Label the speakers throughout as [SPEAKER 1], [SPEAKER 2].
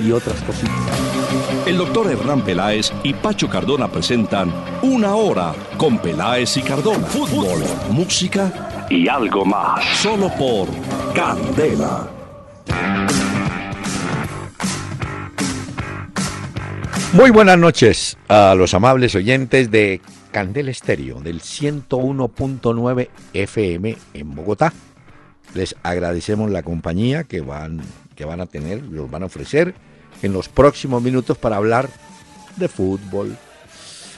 [SPEAKER 1] y otras cositas.
[SPEAKER 2] El doctor Hernán Peláez y Pacho Cardona presentan Una Hora con Peláez y Cardona. Fútbol, música y algo más. Solo por Candela.
[SPEAKER 1] Muy buenas noches a los amables oyentes de Candela Estéreo del 101.9 FM en Bogotá. Les agradecemos la compañía que van, que van a tener, los van a ofrecer en los próximos minutos para hablar de fútbol,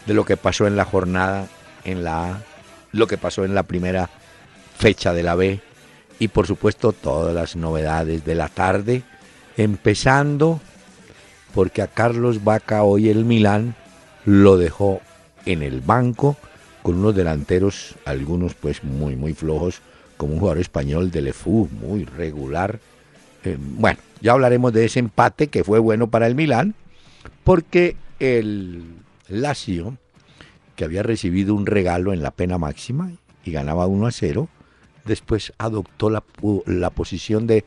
[SPEAKER 1] de lo que pasó en la jornada en la A, lo que pasó en la primera fecha de la B y por supuesto todas las novedades de la tarde, empezando porque a Carlos Vaca hoy el Milán lo dejó en el banco con unos delanteros, algunos pues muy muy flojos, como un jugador español de Lefú, muy regular. Eh, bueno, ya hablaremos de ese empate que fue bueno para el Milán, porque el Lazio, que había recibido un regalo en la pena máxima y ganaba 1 a 0, después adoptó la, la posición de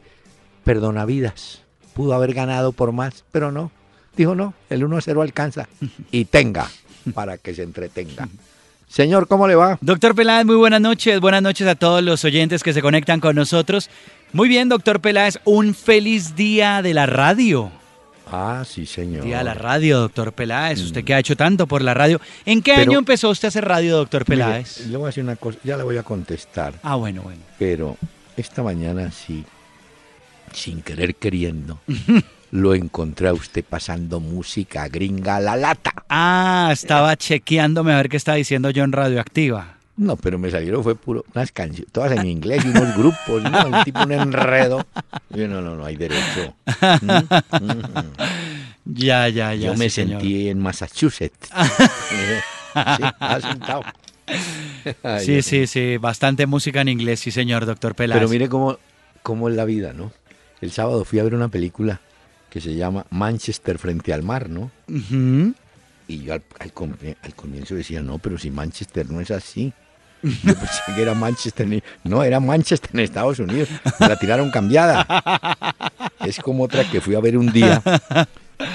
[SPEAKER 1] perdonavidas. Pudo haber ganado por más, pero no. Dijo no, el 1 a 0 alcanza y tenga para que se entretenga. Señor, ¿cómo le va?
[SPEAKER 3] Doctor Peláez, muy buenas noches. Buenas noches a todos los oyentes que se conectan con nosotros. Muy bien, doctor Peláez, un feliz día de la radio.
[SPEAKER 1] Ah, sí, señor.
[SPEAKER 3] Día de la radio, doctor Peláez. Usted que ha hecho tanto por la radio. ¿En qué año empezó usted a hacer radio, doctor Peláez?
[SPEAKER 1] Mire, le voy a decir una cosa, ya le voy a contestar.
[SPEAKER 3] Ah, bueno, bueno.
[SPEAKER 1] Pero esta mañana sí, sin querer queriendo, lo encontré a usted pasando música gringa a la lata.
[SPEAKER 3] Ah, estaba chequeándome a ver qué está diciendo yo en Radioactiva.
[SPEAKER 1] No, pero me salieron fue puro unas canciones, todas en inglés y unos grupos, ¿no? El tipo un enredo. Yo no, no, no hay derecho. Mm, mm, mm.
[SPEAKER 3] Ya, ya, ya.
[SPEAKER 1] Yo me
[SPEAKER 3] señor.
[SPEAKER 1] sentí en Massachusetts. sí, asentado.
[SPEAKER 3] Sí, sí, sí, bastante música en inglés, sí, señor, doctor Peláez.
[SPEAKER 1] Pero mire cómo, cómo es la vida, ¿no? El sábado fui a ver una película que se llama Manchester frente al mar, ¿no?
[SPEAKER 3] Ujú.
[SPEAKER 1] Y yo al, al com- al comienzo decía, no, pero si Manchester no es así. Yo pensé que era Manchester. No, era Manchester en Estados Unidos. Me la tiraron cambiada. Es como otra que fui a ver un día.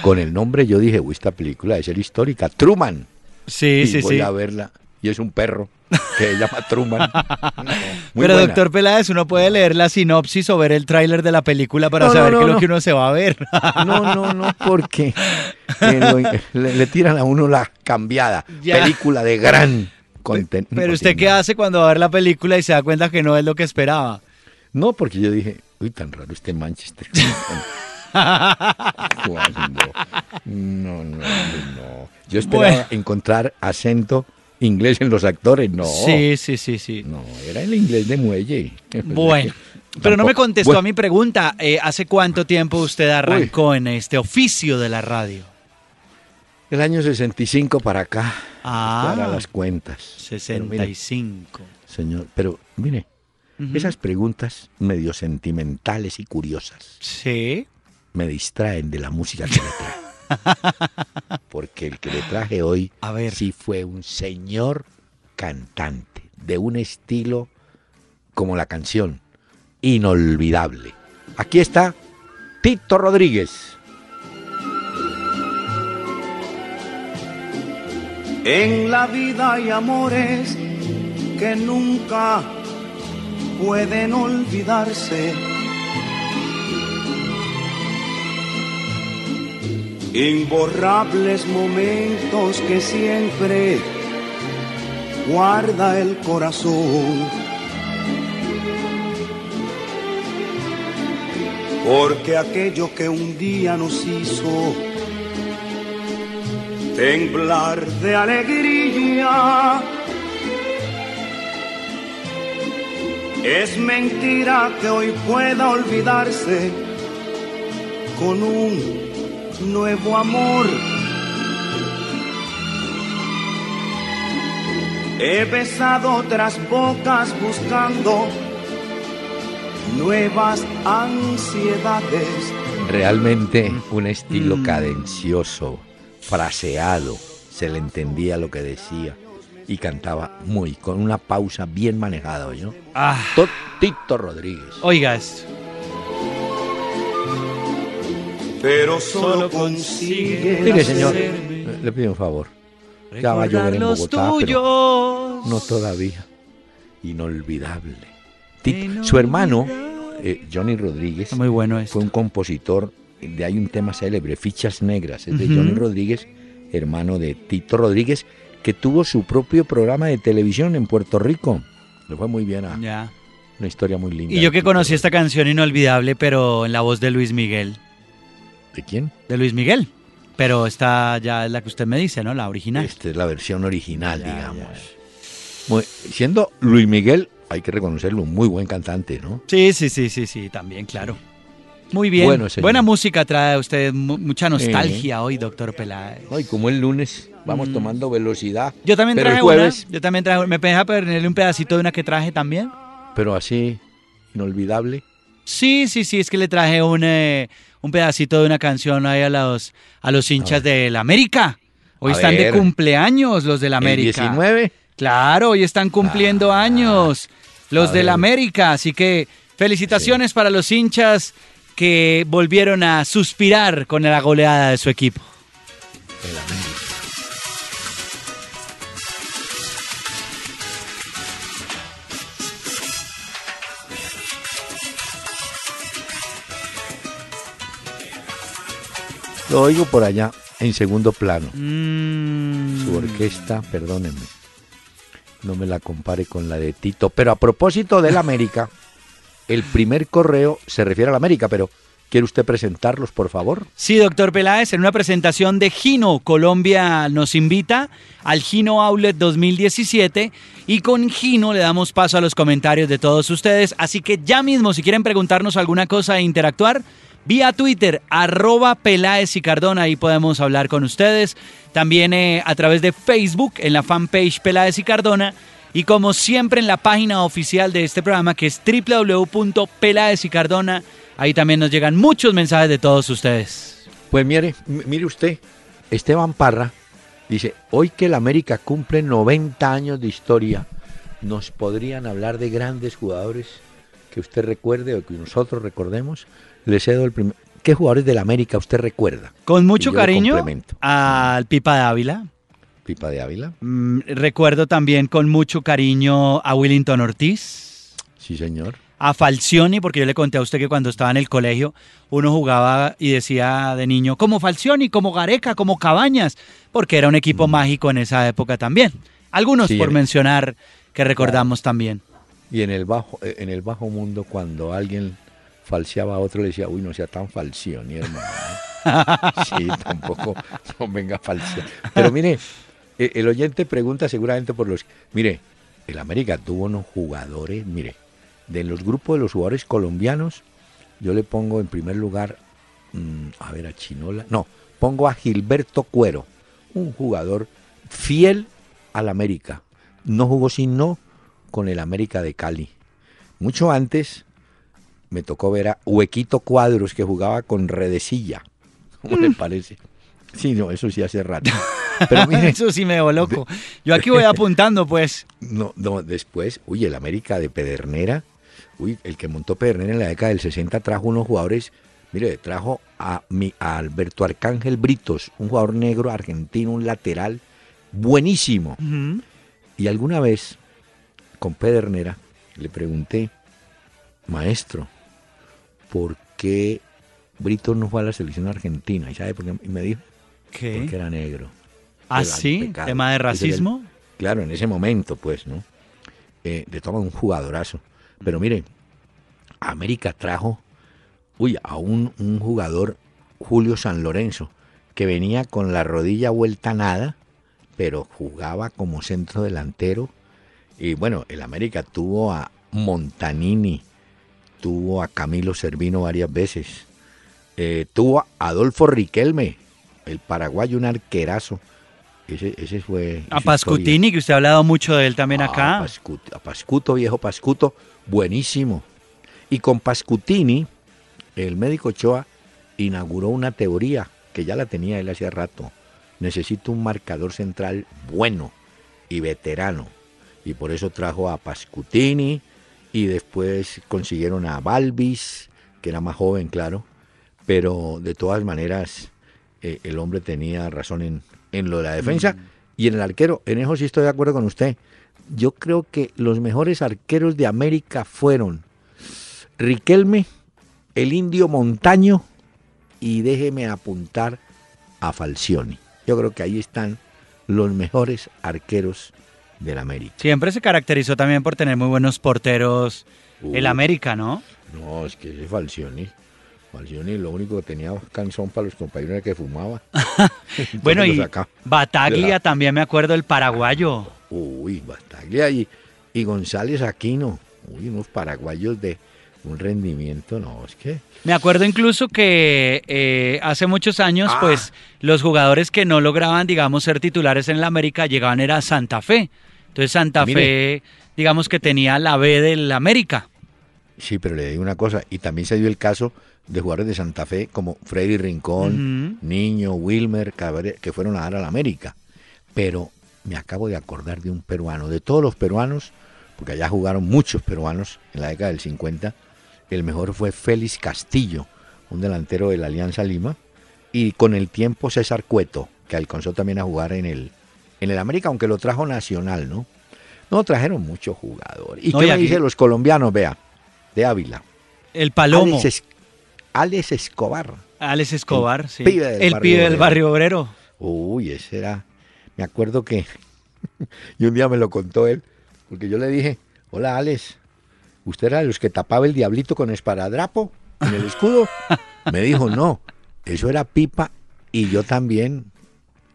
[SPEAKER 1] Con el nombre yo dije, uy, esta película debe ser histórica. Truman.
[SPEAKER 3] Sí,
[SPEAKER 1] y
[SPEAKER 3] sí,
[SPEAKER 1] voy
[SPEAKER 3] sí.
[SPEAKER 1] a verla. Y es un perro que se llama Truman. No,
[SPEAKER 3] Pero
[SPEAKER 1] buena.
[SPEAKER 3] doctor Peláez, uno puede leer la sinopsis o ver el tráiler de la película para
[SPEAKER 1] No,
[SPEAKER 3] saber
[SPEAKER 1] no,
[SPEAKER 3] qué es lo que uno se va a ver.
[SPEAKER 1] No, no, no, porque eh, lo- le, le tiran a uno la cambiada.
[SPEAKER 3] Ya.
[SPEAKER 1] Película de gran contenido.
[SPEAKER 3] Pero usted qué hace cuando va a ver la película y se da cuenta que no es lo que esperaba.
[SPEAKER 1] No, porque yo dije, uy, tan raro este Manchester. Cuando- No, no, no. Yo esperaba
[SPEAKER 3] Bueno.
[SPEAKER 1] encontrar acento inglés en los actores. No.
[SPEAKER 3] Sí, sí, sí, sí.
[SPEAKER 1] No, era el inglés de muelle.
[SPEAKER 3] Bueno, pero no me contestó
[SPEAKER 1] Bueno,
[SPEAKER 3] a mi pregunta. Eh, ¿Hace cuánto tiempo usted arrancó en este oficio de la radio?
[SPEAKER 1] El año 65 para acá.
[SPEAKER 3] Ah.
[SPEAKER 1] Para las cuentas. Pero mire,
[SPEAKER 3] 65.
[SPEAKER 1] señor, pero mire,
[SPEAKER 3] Ujú.
[SPEAKER 1] esas preguntas medio sentimentales y curiosas
[SPEAKER 3] Sí.
[SPEAKER 1] me distraen de la música que le traje. Porque el que le traje hoy
[SPEAKER 3] A ver.
[SPEAKER 1] sí fue un señor cantante, de un estilo como la canción, inolvidable. Aquí está Tito Rodríguez.
[SPEAKER 4] En la vida hay amores que nunca pueden olvidarse. Imborrables momentos que siempre guarda el corazón. Porque aquello que un día nos hizo temblar de alegría. Es mentira que hoy pueda olvidarse con un nuevo amor. He besado otras bocas buscando nuevas ansiedades.
[SPEAKER 1] Realmente un estilo
[SPEAKER 3] Mm.
[SPEAKER 1] cadencioso, fraseado, se le entendía lo que decía y cantaba muy, con una pausa bien manejada, ¿no?
[SPEAKER 3] Ah,
[SPEAKER 1] Tito Rodríguez.
[SPEAKER 3] oiga esto.
[SPEAKER 4] Pero solo consigue
[SPEAKER 1] Mire, señor, le pido un favor. Ya va a llover en Bogotá, pero no todavía. Inolvidable. Ti-
[SPEAKER 3] Inolvidable.
[SPEAKER 1] Su hermano, eh, Johnny Rodríguez,
[SPEAKER 3] Muy bueno esto.
[SPEAKER 1] fue un compositor, de hay un tema célebre, Fichas Negras, es de. Johnny Rodríguez, hermano de Tito Rodríguez, que tuvo su propio programa de televisión en Puerto Rico. Le fue muy bien a
[SPEAKER 3] Ya.
[SPEAKER 1] una historia muy linda.
[SPEAKER 3] Y yo que
[SPEAKER 1] Tito
[SPEAKER 3] conocí esta canción inolvidable, pero en la voz de Luis Miguel.
[SPEAKER 1] ¿De quién?
[SPEAKER 3] De Luis Miguel. Pero esta ya es la que usted me dice, ¿no? La original.
[SPEAKER 1] Esta es la versión original,
[SPEAKER 3] Ya,
[SPEAKER 1] digamos.
[SPEAKER 3] ya.
[SPEAKER 1] Muy- siendo Luis Miguel, hay que reconocerlo, un muy buen cantante, ¿no?
[SPEAKER 3] Sí, sí, sí, sí, sí, también, claro. Muy bien.
[SPEAKER 1] Bueno.
[SPEAKER 3] Buena música trae usted, mu- mucha nostalgia hoy, doctor Peláez.
[SPEAKER 1] Ay, como el lunes vamos
[SPEAKER 3] Mm.
[SPEAKER 1] tomando velocidad,
[SPEAKER 3] Yo también
[SPEAKER 1] Pero el
[SPEAKER 3] traje
[SPEAKER 1] jueves-
[SPEAKER 3] una. Yo también traje ¿Me deja ponerle un pedacito de una que traje también?
[SPEAKER 1] pero así, inolvidable.
[SPEAKER 3] Sí, sí, sí, es que le traje un, eh, un pedacito de una canción ahí a los, a los hinchas del América. Hoy
[SPEAKER 1] A
[SPEAKER 3] están de cumpleaños los del América.
[SPEAKER 1] El 19,
[SPEAKER 3] Claro, hoy están cumpliendo
[SPEAKER 1] Ah,
[SPEAKER 3] años los del. América, así que felicitaciones para los hinchas que volvieron a suspirar con la goleada de su equipo.
[SPEAKER 1] el América. Lo oigo por allá en segundo plano.
[SPEAKER 3] Mm.
[SPEAKER 1] Su orquesta, perdónenme, no me la compare con la de Tito. Pero a propósito del América, el primer correo se refiere al América, pero ¿quiere usted presentarlos, por favor?
[SPEAKER 3] Sí, doctor Peláez, en una presentación de Gino, Colombia nos invita al Gino Outlet 2017 y con Gino le damos paso a los comentarios de todos ustedes. Así que ya mismo, si quieren preguntarnos alguna cosa e interactuar, vía Twitter, arroba Peláez y Cardona, ahí podemos hablar con ustedes. También eh, a través de Facebook, en la fanpage Peláez y Cardona. Y como siempre en la página oficial de este programa, que es www.pelaezycardona, ahí también nos llegan muchos mensajes de todos ustedes.
[SPEAKER 1] Pues mire, mire usted, Esteban Parra dice, hoy que el América cumple 90 años de historia, ¿nos podrían hablar de grandes jugadores que usted recuerde o que nosotros recordemos? Le cedo el primer... ¿Qué jugadores del América usted recuerda?
[SPEAKER 3] Con mucho cariño al Pipa de Ávila.
[SPEAKER 1] Pipa de Ávila.
[SPEAKER 3] Mm, recuerdo también con mucho cariño a Willington Ortiz,
[SPEAKER 1] Sí, señor.
[SPEAKER 3] a Falcioni, porque yo le conté a usted que cuando estaba en el colegio uno jugaba y decía de niño, como Falcioni, como Gareca, como Cabañas, porque era un equipo mágico en esa época también. Algunos
[SPEAKER 1] Mm. Sí,
[SPEAKER 3] por
[SPEAKER 1] en-
[SPEAKER 3] mencionar que recordamos también.
[SPEAKER 1] Y en el bajo, eh, en el bajo mundo, cuando alguien falseaba a otro, le decía, uy, no sea tan falsión, hermano. sí, tampoco, no venga falsear. Pero mire, eh, el oyente pregunta seguramente por los... Mire, el América tuvo unos jugadores, mire, de los grupos de los jugadores colombianos, yo le pongo en primer lugar, mm, a ver, a Chinola, no, pongo a Gilberto Cuero, un jugador fiel al América. No jugó sino con el América de Cali. Mucho antes me tocó ver a Huequito Cuadros que jugaba con Redecilla. ¿Cómo le parece? Sí, no, eso sí hace rato. Pero
[SPEAKER 3] Eso sí me loco. Yo aquí voy apuntando, pues.
[SPEAKER 1] no, no, después, uy, el América de Pedernera, uy, el que montó Pedernera en la década del 60 trajo unos jugadores, mire, trajo a, mi, a Alberto Arcángel Britos, un jugador negro argentino, un lateral buenísimo. Y alguna vez, con Pedernera, le pregunté, maestro, ¿por qué Brito no fue a la selección argentina? ¿Y sabe por qué? Y me dijo,
[SPEAKER 3] ¿Qué?
[SPEAKER 1] porque era negro.
[SPEAKER 3] ¿Ah, sí? ¿Tema de
[SPEAKER 1] el-
[SPEAKER 3] racismo?
[SPEAKER 1] Claro, en ese momento, pues, ¿no? Eh, de todo un jugadorazo. Pero mire, América trajo, uy, a un, un jugador, Julio San Lorenzo, que venía con la rodilla vuelta a nada, pero jugaba como centro delantero. Y bueno, el América tuvo a Montanini, tuvo a Camilo Servino varias veces, eh, tuvo a Adolfo Riquelme, el paraguayo, un arquerazo. Ese, ese fue...
[SPEAKER 3] A Pascutini, que usted ha hablado mucho de él también
[SPEAKER 1] historia.
[SPEAKER 3] acá.
[SPEAKER 1] Ah, Pascuto, a Pascuto, viejo Pascuto, buenísimo. Y con Pascutini, el médico Ochoa inauguró una teoría que ya la tenía él hace rato. Necesito un marcador central bueno y veterano. Y por eso trajo a Pascutini y después consiguieron a Balvis, que era más joven, claro. Pero de todas maneras, eh, el hombre tenía razón en, en lo de la defensa y en el arquero. En eso sí estoy de acuerdo con usted. Yo creo que los mejores arqueros de América fueron Riquelme, el indio Montaño y déjeme apuntar a Falcioni. Yo creo que ahí están los mejores arqueros del América.
[SPEAKER 3] Siempre se caracterizó también por tener muy buenos porteros
[SPEAKER 1] Uh.
[SPEAKER 3] el América, ¿no?
[SPEAKER 1] No, es que ese Falcioni. Falcioni lo único que tenía canción para los compañeros era que fumaba.
[SPEAKER 3] Bueno, y. Bataglia
[SPEAKER 1] la-
[SPEAKER 3] también me acuerdo, el paraguayo.
[SPEAKER 1] Uy, Bataglia y, y González Aquino. Uy, unos paraguayos de un rendimiento, no, es que...
[SPEAKER 3] Me acuerdo incluso que eh, hace muchos años,
[SPEAKER 1] Ah.
[SPEAKER 3] pues, los jugadores que no lograban, digamos, ser titulares en la América llegaban era a Santa Fe. Entonces Santa
[SPEAKER 1] Mire.
[SPEAKER 3] Fe, digamos que tenía la B del América.
[SPEAKER 1] Sí, pero le digo una cosa, y también se dio el caso de jugadores de Santa Fe como Freddy Rincón. Niño, Wilmer, Cabrera, que fueron a dar a la América. Pero me acabo de acordar de un peruano, de todos los peruanos, porque allá jugaron muchos peruanos en la década del 50, el mejor fue Félix Castillo, un delantero de la Alianza Lima, y con el tiempo César Cueto, que alcanzó también a jugar en el, en el América, aunque lo trajo Nacional, ¿no? No, trajeron muchos jugadores. ¿Y
[SPEAKER 3] No,
[SPEAKER 1] qué
[SPEAKER 3] y
[SPEAKER 1] me dicen los colombianos, vea? De Ávila.
[SPEAKER 3] El Palomo,
[SPEAKER 1] Alex, Es- Alex Escobar.
[SPEAKER 3] Alex Escobar,
[SPEAKER 1] el
[SPEAKER 3] sí.
[SPEAKER 1] pibe del
[SPEAKER 3] el
[SPEAKER 1] barrio
[SPEAKER 3] pibe del barrio obrero.
[SPEAKER 1] Uy, ese era. Me acuerdo que. y un día me lo contó él, porque yo le dije: Hola, Alex, ¿usted era de los que tapaba el diablito con esparadrapo en el escudo? Me dijo: No, eso era pipa y yo también.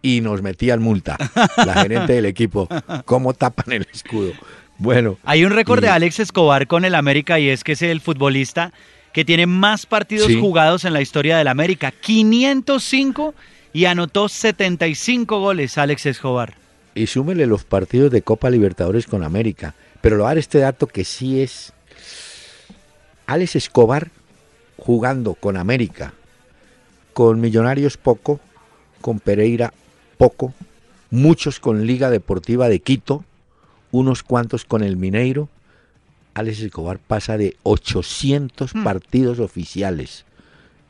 [SPEAKER 1] Y nos metían multa, la gerente del equipo. ¿Cómo tapan el escudo? Bueno.
[SPEAKER 3] Hay un récord de Alex Escobar con el América y es que es el futbolista que tiene más partidos
[SPEAKER 1] Sí.
[SPEAKER 3] jugados en la historia del América. 505 y anotó 75 goles Alex Escobar.
[SPEAKER 1] y súmele los partidos de Copa Libertadores con América. Pero le voy a dar este dato que sí es Alex Escobar jugando con América, con Millonarios poco, con Pereira poco, muchos con Liga Deportiva de Quito, unos cuantos con el Mineiro. Alex Escobar pasa de 800
[SPEAKER 3] Hmm.
[SPEAKER 1] partidos oficiales.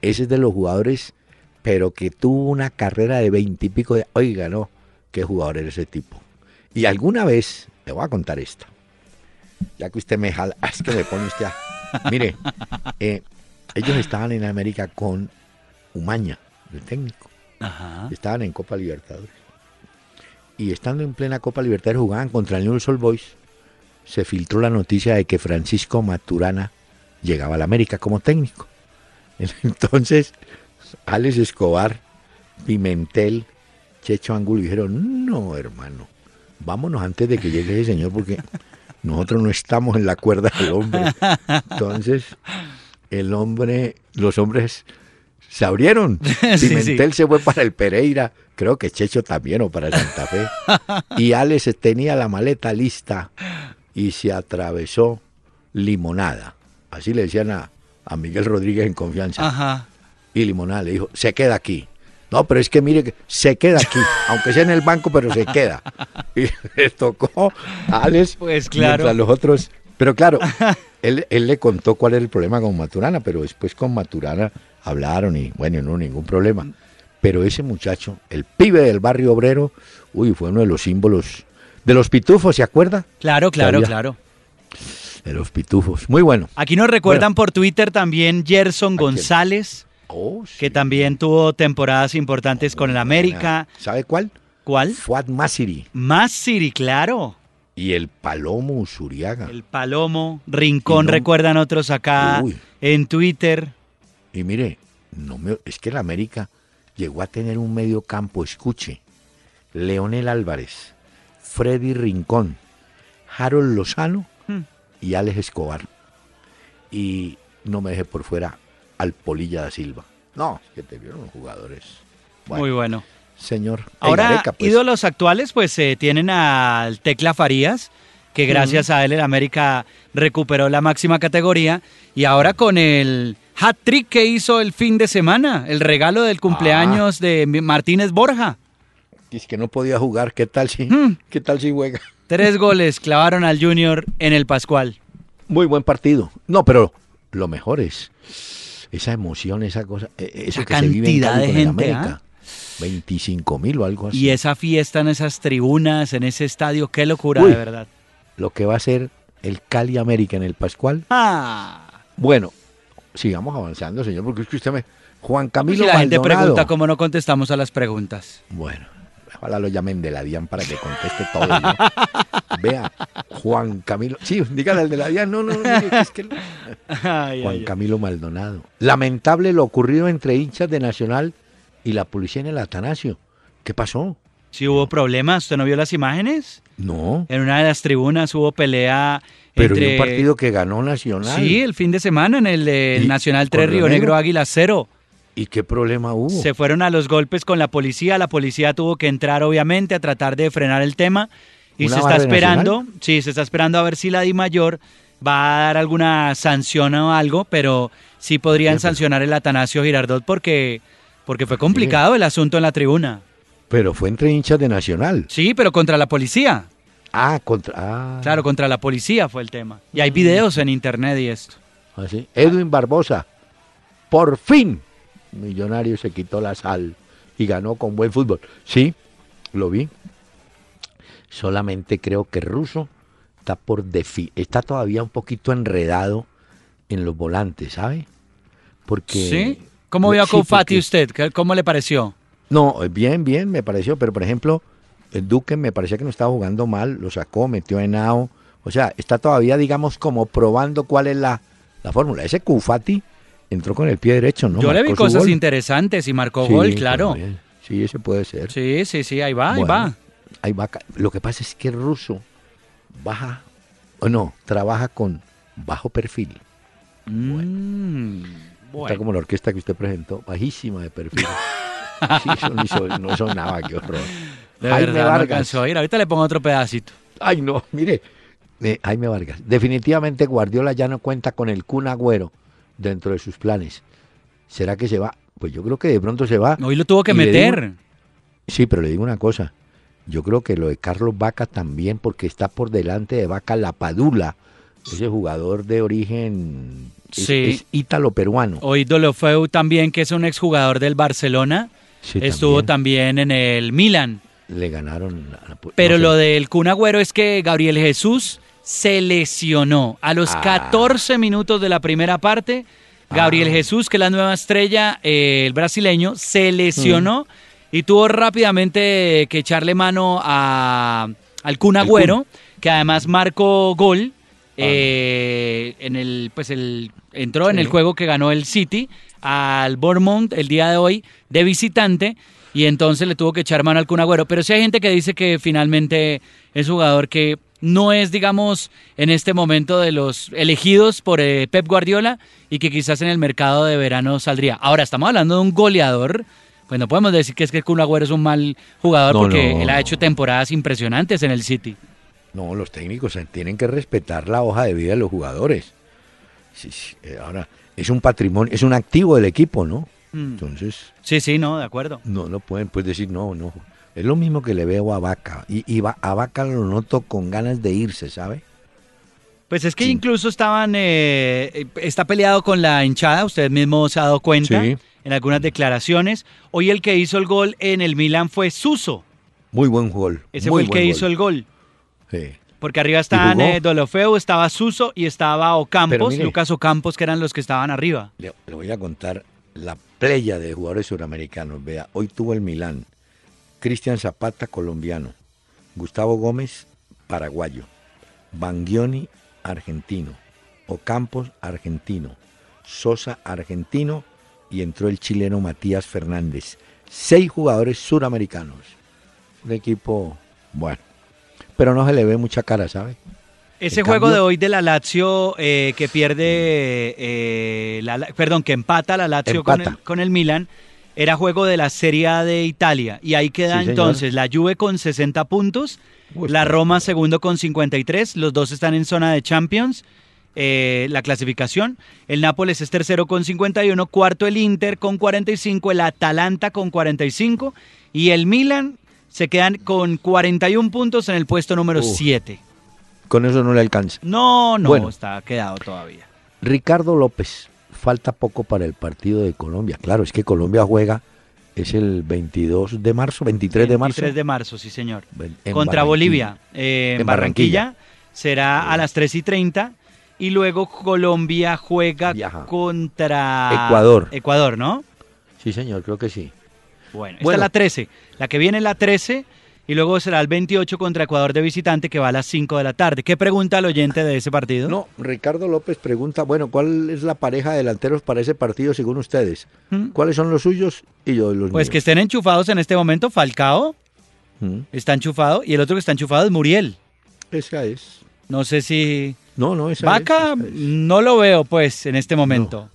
[SPEAKER 1] Ese es de los jugadores, pero que tuvo una carrera de veintipico de... Oiga, no, qué jugador era ese tipo. Y alguna vez, le voy a contar esto, ya que usted me jala, es que me pone usted a... Mire, eh, ellos estaban en América con Umaña, el técnico.
[SPEAKER 3] Ajá.
[SPEAKER 1] Estaban en Copa Libertadores. Y estando en plena Copa Libertadores jugaban contra el Newell's Old Boys. Se filtró la noticia de que Francisco Maturana llegaba a la América como técnico. Entonces, Alex Escobar, Pimentel, Checho Angulo dijeron, no, hermano, vámonos antes de que llegue ese señor porque nosotros no estamos en la cuerda del hombre. Entonces, el hombre, los hombres se abrieron.
[SPEAKER 3] Sí, sí.
[SPEAKER 1] Pimentel se fue para el Pereira, creo que Checho también o para Santa Fe. Y Alex tenía la maleta lista y se atravesó limonada. Así le decían a, a Miguel Rodríguez en confianza.
[SPEAKER 3] Ajá.
[SPEAKER 1] Y limonada le dijo, se queda aquí. No, pero es que mire, se queda aquí, aunque sea en el banco, pero se queda. Y le tocó a Alex.
[SPEAKER 3] Pues claro.
[SPEAKER 1] Los otros. Pero claro, él, él le contó cuál era el problema con Maturana, pero después con Maturana hablaron y bueno, no ningún problema. Pero ese muchacho, el pibe del barrio obrero, uy, fue uno de los símbolos de los pitufos, ¿se acuerda?
[SPEAKER 3] Claro, claro,
[SPEAKER 1] Sabía.
[SPEAKER 3] claro.
[SPEAKER 1] De los pitufos. Muy bueno.
[SPEAKER 3] Aquí nos recuerdan por Twitter también Gerson? González,
[SPEAKER 1] Oh,
[SPEAKER 3] que también tuvo temporadas importantes con el América.
[SPEAKER 1] ¿Sabe cuál?
[SPEAKER 3] ¿Cuál?
[SPEAKER 1] Fuad Masiri
[SPEAKER 3] Más Siri, claro.
[SPEAKER 1] y el Palomo Usuriaga.
[SPEAKER 3] El Palomo, Rincón,
[SPEAKER 1] no-
[SPEAKER 3] recuerdan otros acá
[SPEAKER 1] Uy.
[SPEAKER 3] en Twitter.
[SPEAKER 1] Y mire, no me, es que el América llegó a tener un medio campo, escuche, Leonel Álvarez, Freddy Rincón, Harold Lozano
[SPEAKER 3] Hmm.
[SPEAKER 1] y Alex Escobar. Y no me dejé por fuera al Polilla da Silva. No, es que te vieron los jugadores. Bueno,
[SPEAKER 3] Muy bueno.
[SPEAKER 1] señor.
[SPEAKER 3] Ahora,
[SPEAKER 1] Gareca, pues.
[SPEAKER 3] ídolos actuales, pues eh, tienen al Tecla Farías, que gracias a él el América recuperó la máxima categoría. Y ahora con el hat trick que hizo el fin de semana, el regalo del cumpleaños de Martínez Borja.
[SPEAKER 1] Dice que no podía jugar, ¿qué tal si,
[SPEAKER 3] Mm.
[SPEAKER 1] qué tal si juega?
[SPEAKER 3] Tres goles clavaron al Junior en el Pascual.
[SPEAKER 1] Muy buen partido. No, pero lo mejor es esa emoción, esa cosa, eh, eso
[SPEAKER 3] La
[SPEAKER 1] que se vive en Cali
[SPEAKER 3] de
[SPEAKER 1] con
[SPEAKER 3] gente, ¿ah?
[SPEAKER 1] América. 25 mil o algo así.
[SPEAKER 3] Y esa fiesta en esas tribunas, en ese estadio, qué locura,
[SPEAKER 1] Uy.
[SPEAKER 3] de verdad.
[SPEAKER 1] Lo que va a ser el Cali América en el Pascual.
[SPEAKER 3] Ah,
[SPEAKER 1] Bueno, sigamos avanzando, señor, porque es que usted me... Juan Camilo
[SPEAKER 3] si la gente pregunta cómo no contestamos a las preguntas.
[SPEAKER 1] Bueno, ojalá lo llamen de la DIAN para que conteste todo. ¿no? Vea, Juan Camilo. Sí, dígale al de la DIAN. No, no, no. es que-
[SPEAKER 3] Ay,
[SPEAKER 1] Juan
[SPEAKER 3] ay.
[SPEAKER 1] Camilo Maldonado. Lamentable lo ocurrido entre hinchas de Nacional y la policía en el Atanasio. ¿Qué pasó?
[SPEAKER 3] Si hubo problemas, ¿usted no vio las imágenes?
[SPEAKER 1] No,
[SPEAKER 3] En una de las tribunas hubo pelea
[SPEAKER 1] pero
[SPEAKER 3] entre...
[SPEAKER 1] en un partido que ganó Nacional.
[SPEAKER 3] Sí, el fin de semana en el, de
[SPEAKER 1] ¿Y
[SPEAKER 3] Nacional
[SPEAKER 1] con
[SPEAKER 3] 3 Río Negro? Águila 0.
[SPEAKER 1] ¿Y qué problema hubo?
[SPEAKER 3] Se fueron a los golpes con la policía. La policía tuvo que entrar, obviamente, a tratar de frenar el tema. Y
[SPEAKER 1] ¿Una
[SPEAKER 3] se está esperando, sí, se está esperando a ver si la Di Mayor va a dar alguna sanción o algo, pero sí podrían
[SPEAKER 1] Sí,
[SPEAKER 3] sancionar el Atanasio Girardot porque, porque fue complicado el asunto en la tribuna.
[SPEAKER 1] Pero fue entre hinchas de Nacional.
[SPEAKER 3] Sí, pero contra la policía.
[SPEAKER 1] Ah, contra. Ah,
[SPEAKER 3] Claro, contra la policía fue el tema. Y hay videos en internet y esto.
[SPEAKER 1] así. Edwin Barbosa. Por fin, Millonario se quitó la sal y ganó con buen fútbol. Sí, lo vi. Solamente creo que Russo está por defi está todavía un poquito enredado en los volantes, ¿sabe? Porque
[SPEAKER 3] ¿Sí? ¿Cómo vio a
[SPEAKER 1] Sí, porque-
[SPEAKER 3] usted? ¿Qué- ¿Cómo le pareció?
[SPEAKER 1] No, eh, bien, bien, me pareció, pero por ejemplo, el Duque me parecía que no estaba jugando mal, lo sacó, metió en AO, o sea, está todavía, digamos, como probando cuál es la, la fórmula. Ese Cufati entró con el pie derecho, ¿no?
[SPEAKER 3] Yo le vi cosas interesantes y marcó
[SPEAKER 1] Sí,
[SPEAKER 3] gol, claro.
[SPEAKER 1] también. Sí, ese puede ser.
[SPEAKER 3] Sí, sí, sí, ahí va, ahí va.
[SPEAKER 1] ahí va Lo que pasa es que el ruso baja, o no, trabaja con bajo perfil.
[SPEAKER 3] Mm,
[SPEAKER 1] Está
[SPEAKER 3] bueno.
[SPEAKER 1] como la orquesta que usted presentó, bajísima de perfil. Sí, eso no, hizo- no sonaba, qué horror.
[SPEAKER 3] De
[SPEAKER 1] Jaime
[SPEAKER 3] verdad, no
[SPEAKER 1] Vargas.
[SPEAKER 3] alcanzó a ir. Ahorita le pongo otro pedacito.
[SPEAKER 1] Ay, no, mire, eh, Jaime Vargas. Definitivamente Guardiola ya no cuenta con el Kun Agüero dentro de sus planes. ¿Será que se va? Pues yo creo que de pronto se va.
[SPEAKER 3] Hoy lo tuvo que
[SPEAKER 1] Y
[SPEAKER 3] meter.
[SPEAKER 1] digo- Sí, pero le digo una cosa. Yo creo que lo de Carlos Vaca también, porque está por delante de Vaca La Padula, ese jugador de origen
[SPEAKER 3] Sí.
[SPEAKER 1] es ítalo-peruano.
[SPEAKER 3] Hoy Dolofeu también, que es un exjugador del Barcelona,
[SPEAKER 1] Sí,
[SPEAKER 3] estuvo también en el Milan.
[SPEAKER 1] Le ganaron. la-
[SPEAKER 3] Pero
[SPEAKER 1] no sé.
[SPEAKER 3] lo del Kun Agüero es que Gabriel Jesús se lesionó. A los
[SPEAKER 1] Ah.
[SPEAKER 3] 14 minutos de la primera parte, Gabriel
[SPEAKER 1] Ah.
[SPEAKER 3] Jesús, que es la nueva estrella, eh, el brasileño, se lesionó
[SPEAKER 1] Mm.
[SPEAKER 3] y tuvo rápidamente que echarle mano a, al Kun
[SPEAKER 1] El
[SPEAKER 3] Agüero, que además marcó gol.
[SPEAKER 1] Ah.
[SPEAKER 3] eh, en el pues el entró en el juego que ganó el City al Bournemouth el día de hoy de visitante y entonces le tuvo que echar mano al Kun Agüero. Pero sí hay gente que dice que finalmente es jugador que no es, digamos, en este momento de los elegidos por eh, Pep Guardiola y que quizás en el mercado de verano saldría. Ahora, estamos hablando de un goleador, pues no podemos decir que es que el Kun Agüero es un mal jugador
[SPEAKER 1] No,
[SPEAKER 3] porque
[SPEAKER 1] no,
[SPEAKER 3] él ha hecho temporadas impresionantes en el City.
[SPEAKER 1] No, los técnicos tienen que respetar la hoja de vida de los jugadores. Sí, sí, eh, ahora, es un patrimonio, es un activo del equipo, ¿no?
[SPEAKER 3] Mm.
[SPEAKER 1] Entonces,
[SPEAKER 3] Sí, sí, no, de acuerdo.
[SPEAKER 1] no, no pueden pues decir no, no. Es lo mismo que le veo a Vaca. Y, y va- a Vaca lo noto con ganas de irse, ¿sabe?
[SPEAKER 3] Pues es que
[SPEAKER 1] Sí.
[SPEAKER 3] incluso estaban, eh, eh, está peleado con la hinchada, usted mismo se ha dado cuenta
[SPEAKER 1] Sí.
[SPEAKER 3] en algunas declaraciones. Hoy el que hizo el gol en el Milan fue Suso,
[SPEAKER 1] Muy buen gol.
[SPEAKER 3] ese
[SPEAKER 1] muy
[SPEAKER 3] fue el que hizo el gol.
[SPEAKER 1] Sí.
[SPEAKER 3] Porque arriba estaban eh, Dolofeu, estaba Suso y estaba Ocampos,
[SPEAKER 1] mire.
[SPEAKER 3] Lucas Ocampos, que eran los que estaban arriba.
[SPEAKER 1] Le, le voy a contar la playa de jugadores suramericanos. Vea, hoy tuvo el Milán. Cristian Zapata, colombiano. Gustavo Gómez, paraguayo. Bangioni, argentino. Ocampos, argentino. Sosa, argentino. Y entró el chileno Matías Fernández. Seis jugadores suramericanos. Un equipo, bueno. Pero no se le ve mucha cara, ¿sabe?
[SPEAKER 3] Ese
[SPEAKER 1] En
[SPEAKER 3] juego
[SPEAKER 1] cambio-
[SPEAKER 3] de hoy de la Lazio eh, que pierde, eh, la- perdón, que empata la Lazio con el, con el Milan, era juego de la Serie A de Italia. Y ahí queda
[SPEAKER 1] Sí, señor.
[SPEAKER 3] entonces la Juve con 60 puntos,
[SPEAKER 1] Uy,
[SPEAKER 3] la Roma segundo con 53, los dos están en zona de Champions, eh, la clasificación. El Nápoles es tercero con 51, cuarto el Inter con 45, el Atalanta con 45 y el Milan se quedan con 41 puntos en el puesto número
[SPEAKER 1] Uf.
[SPEAKER 3] 7.
[SPEAKER 1] Con eso no le alcanza.
[SPEAKER 3] No, no,
[SPEAKER 1] Bueno.
[SPEAKER 3] está quedado todavía.
[SPEAKER 1] Ricardo López, falta poco para el partido de Colombia. Claro, es que Colombia juega, es el 22 de marzo, 23 de marzo.
[SPEAKER 3] 23 de marzo, sí señor.
[SPEAKER 1] en
[SPEAKER 3] Contra. Bolivia eh, en, Barranquilla.
[SPEAKER 1] Barranquilla.
[SPEAKER 3] Será a las 3 y 30. Y luego Colombia juega
[SPEAKER 1] Viaja.
[SPEAKER 3] contra
[SPEAKER 1] Ecuador.
[SPEAKER 3] Ecuador, ¿no?
[SPEAKER 1] Sí, señor, creo que sí.
[SPEAKER 3] Bueno, esta
[SPEAKER 1] Bueno.
[SPEAKER 3] es la 13. La que viene es la 13. Y luego será el 28 contra Ecuador de visitante que va a las 5 de la tarde. ¿Qué pregunta el oyente de ese partido?
[SPEAKER 1] No, Ricardo López pregunta, bueno, ¿cuál es la pareja de delanteros para ese partido según ustedes?
[SPEAKER 3] ¿Mm?
[SPEAKER 1] ¿Cuáles son los suyos y yo los
[SPEAKER 3] Pues que estén enchufados en este momento. Falcao
[SPEAKER 1] Mm,
[SPEAKER 3] está enchufado y el otro que está enchufado es Muriel.
[SPEAKER 1] Esa es.
[SPEAKER 3] No sé si...
[SPEAKER 1] No, no, esa
[SPEAKER 3] Vaca
[SPEAKER 1] es, esa es.
[SPEAKER 3] no lo veo pues en este momento.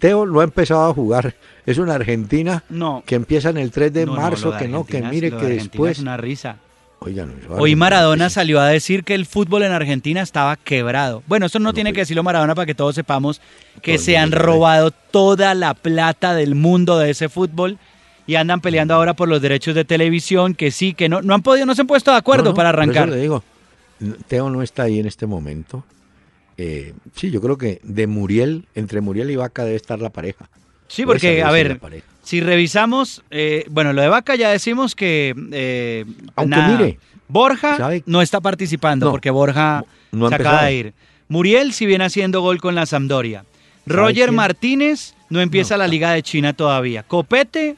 [SPEAKER 1] Teo lo ha empezado a jugar. Es una Argentina
[SPEAKER 3] No.
[SPEAKER 1] que empieza en el 3 de
[SPEAKER 3] No, no,
[SPEAKER 1] marzo,
[SPEAKER 3] de
[SPEAKER 1] que no, que mire
[SPEAKER 3] de
[SPEAKER 1] que después...
[SPEAKER 3] Es una risa.
[SPEAKER 1] Oigan,
[SPEAKER 3] Hoy Maradona salió a decir que el fútbol en Argentina estaba quebrado. Bueno, eso no
[SPEAKER 1] No,
[SPEAKER 3] tiene
[SPEAKER 1] pues.
[SPEAKER 3] que decirlo Maradona para que todos sepamos que se han robado toda la plata del mundo de ese fútbol y andan peleando ahora por los derechos de televisión, que sí, que no, no han podido, no se han puesto de acuerdo
[SPEAKER 1] No, no,
[SPEAKER 3] para
[SPEAKER 1] por eso
[SPEAKER 3] arrancar.
[SPEAKER 1] le digo, n- Teo no está ahí en este momento. Eh, sí, yo creo que de Muriel, entre Muriel y Vaca debe estar la pareja.
[SPEAKER 3] Sí, porque, a ver, si revisamos, eh, bueno, lo de Vaca ya decimos que... eh,
[SPEAKER 1] Aunque
[SPEAKER 3] nada,
[SPEAKER 1] mire,
[SPEAKER 3] Borja
[SPEAKER 1] ¿sabe?
[SPEAKER 3] no está participando
[SPEAKER 1] No,
[SPEAKER 3] porque Borja
[SPEAKER 1] no
[SPEAKER 3] se acaba de ir. Muriel si viene haciendo gol con la Sampdoria.
[SPEAKER 1] ¿Sabe
[SPEAKER 3] Roger
[SPEAKER 1] quién?
[SPEAKER 3] Martínez no empieza
[SPEAKER 1] No,
[SPEAKER 3] la. Liga de China todavía. Copete,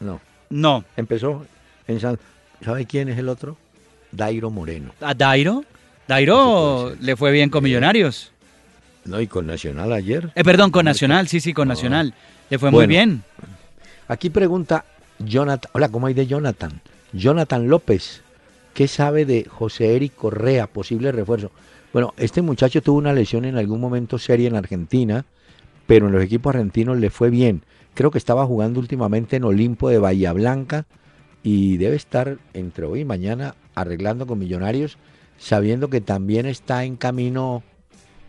[SPEAKER 1] No,
[SPEAKER 3] no.
[SPEAKER 1] empezó en San... ¿Sabe quién es el otro? Dairo Moreno.
[SPEAKER 3] ¿A Dairo? Dairo le fue bien con Millonarios.
[SPEAKER 1] No, y con Nacional ayer.
[SPEAKER 3] Eh, perdón, con Nacional, sí, sí, con
[SPEAKER 1] Ah.
[SPEAKER 3] Nacional. Le fue muy bien.
[SPEAKER 1] Aquí pregunta Jonathan. Hola, ¿cómo hay de Jonathan? Jonathan López. ¿Qué sabe de José Eric Correa, posible refuerzo? Bueno, este muchacho tuvo una lesión en algún momento seria en Argentina, pero en los equipos argentinos le fue bien. Creo que estaba jugando últimamente en Olimpo de Bahía Blanca y debe estar entre hoy y mañana arreglando con Millonarios, sabiendo que también está en camino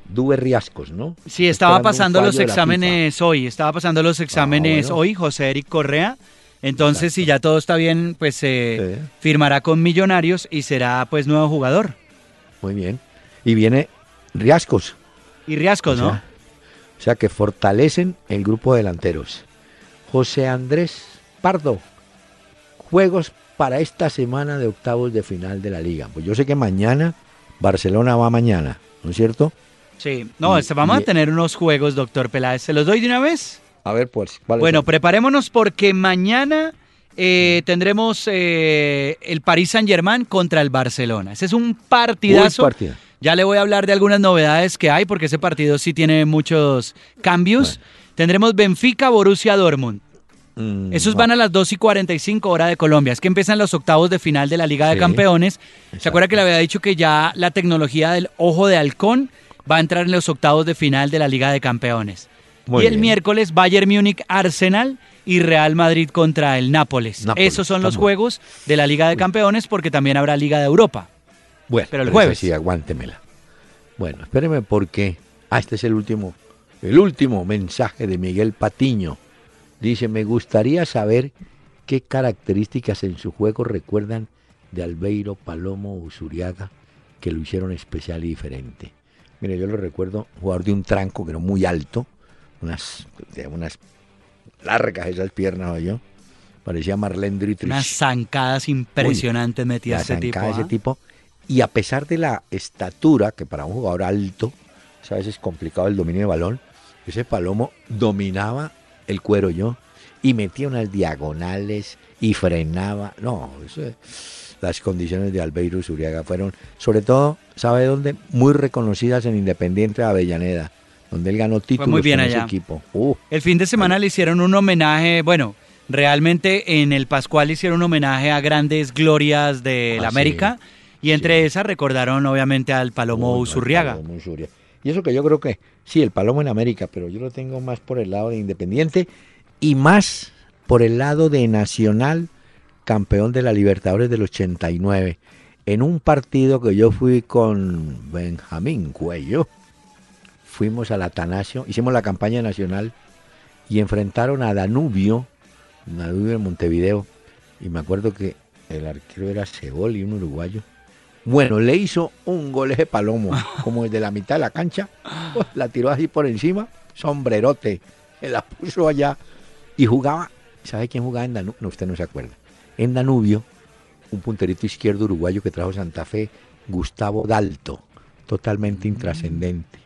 [SPEAKER 1] Dube Riascos, ¿no?
[SPEAKER 3] Sí, estaba pasando los exámenes hoy. Estaba pasando los exámenes
[SPEAKER 1] Ah, bueno.
[SPEAKER 3] hoy, José Eric Correa. Entonces, si ya todo está bien, pues eh,
[SPEAKER 1] Sí.
[SPEAKER 3] firmará con Millonarios y será pues nuevo jugador.
[SPEAKER 1] Muy bien. Y viene Riascos.
[SPEAKER 3] Y Riascos,
[SPEAKER 1] O
[SPEAKER 3] ¿no?
[SPEAKER 1] sea, o sea que fortalecen el grupo de delanteros. José Andrés Pardo, juegos para esta semana de octavos de final de la liga. Pues yo sé que mañana Barcelona va mañana, ¿no es cierto?
[SPEAKER 3] Sí. No,
[SPEAKER 1] Y-
[SPEAKER 3] este, vamos
[SPEAKER 1] y-
[SPEAKER 3] a tener unos juegos, doctor Peláez. ¿Se los doy de una vez?
[SPEAKER 1] A ver, pues. ¿cuáles
[SPEAKER 3] Bueno,
[SPEAKER 1] son?
[SPEAKER 3] preparémonos porque mañana eh, tendremos eh, el Paris Saint Germain contra el Barcelona. Ese es un partidazo.
[SPEAKER 1] Uy, partida.
[SPEAKER 3] Ya le voy a hablar de algunas novedades que hay porque ese partido sí tiene muchos cambios. Tendremos Benfica, Borussia Dortmund.
[SPEAKER 1] Mm,
[SPEAKER 3] Esos
[SPEAKER 1] va.
[SPEAKER 3] van a las 2 y 45 hora de Colombia. Es que empiezan los octavos de final de la Liga de Campeones. ¿Se acuerda que le había dicho que ya la tecnología del ojo de halcón va a entrar en los octavos de final de la Liga de Campeones?
[SPEAKER 1] Muy
[SPEAKER 3] y el
[SPEAKER 1] bien.
[SPEAKER 3] miércoles Bayern Múnich, Arsenal y Real Madrid contra el Nápoles.
[SPEAKER 1] Nápoles,
[SPEAKER 3] Esos son los juegos de la Liga de Campeones porque también habrá Liga de Europa.
[SPEAKER 1] Bueno,
[SPEAKER 3] pero el jueves.
[SPEAKER 1] Sí, aguántemela. Bueno, espéreme porque. Ah, este es el último. El último mensaje de Miguel Patiño. Dice, me gustaría saber qué características en su juego recuerdan de Albeiro, Palomo, Usuriaga, que lo hicieron especial y diferente. Mire, yo lo recuerdo, jugador de un tranco que era muy alto, unas, unas largas esas piernas, yo. Parecía Marlene Dietrich.
[SPEAKER 3] Unas zancadas impresionantes metía ese tipo.
[SPEAKER 1] ese
[SPEAKER 3] ¿ah?
[SPEAKER 1] tipo. Y a pesar de la estatura, que para un jugador alto, es a veces complicado el dominio de balón, ese Palomo dominaba el cuero yo y metía unas diagonales y frenaba. No, eso es- las condiciones de Albeiro Zuriaga fueron, sobre todo, ¿sabe dónde? Muy reconocidas en Independiente de Avellaneda, donde él ganó títulos
[SPEAKER 3] muy bien
[SPEAKER 1] con ese
[SPEAKER 3] allá.
[SPEAKER 1] equipo. Uh,
[SPEAKER 3] El fin de semana le hicieron un homenaje, bueno, realmente en el Pascual le hicieron un homenaje a grandes glorias de la
[SPEAKER 1] Ah, sí.
[SPEAKER 3] América y entre
[SPEAKER 1] Sí.
[SPEAKER 3] esas recordaron obviamente al Palomo
[SPEAKER 1] Uy, no,
[SPEAKER 3] Usurriaga.
[SPEAKER 1] Palomo Usurriaga. Y eso que yo creo que, sí, el Palomo en América, pero yo lo tengo más por el lado de Independiente y más por el lado de Nacional, campeón de la Libertadores del 89, en un partido que yo fui con Benjamín Cuello. Fuimos al Atanasio, hicimos la campaña nacional y enfrentaron a Danubio, Danubio de Montevideo, y me acuerdo que el arquero era Cebol y un uruguayo. Bueno, le hizo un gol ese palomo, como desde la mitad de la cancha, pues, la tiró así por encima, sombrerote, se la puso allá y jugaba, ¿sabe quién jugaba en Danubio? No, usted no se acuerda. En Danubio, un punterito izquierdo uruguayo que trajo Santa Fe, Gustavo Dalto, totalmente intrascendente.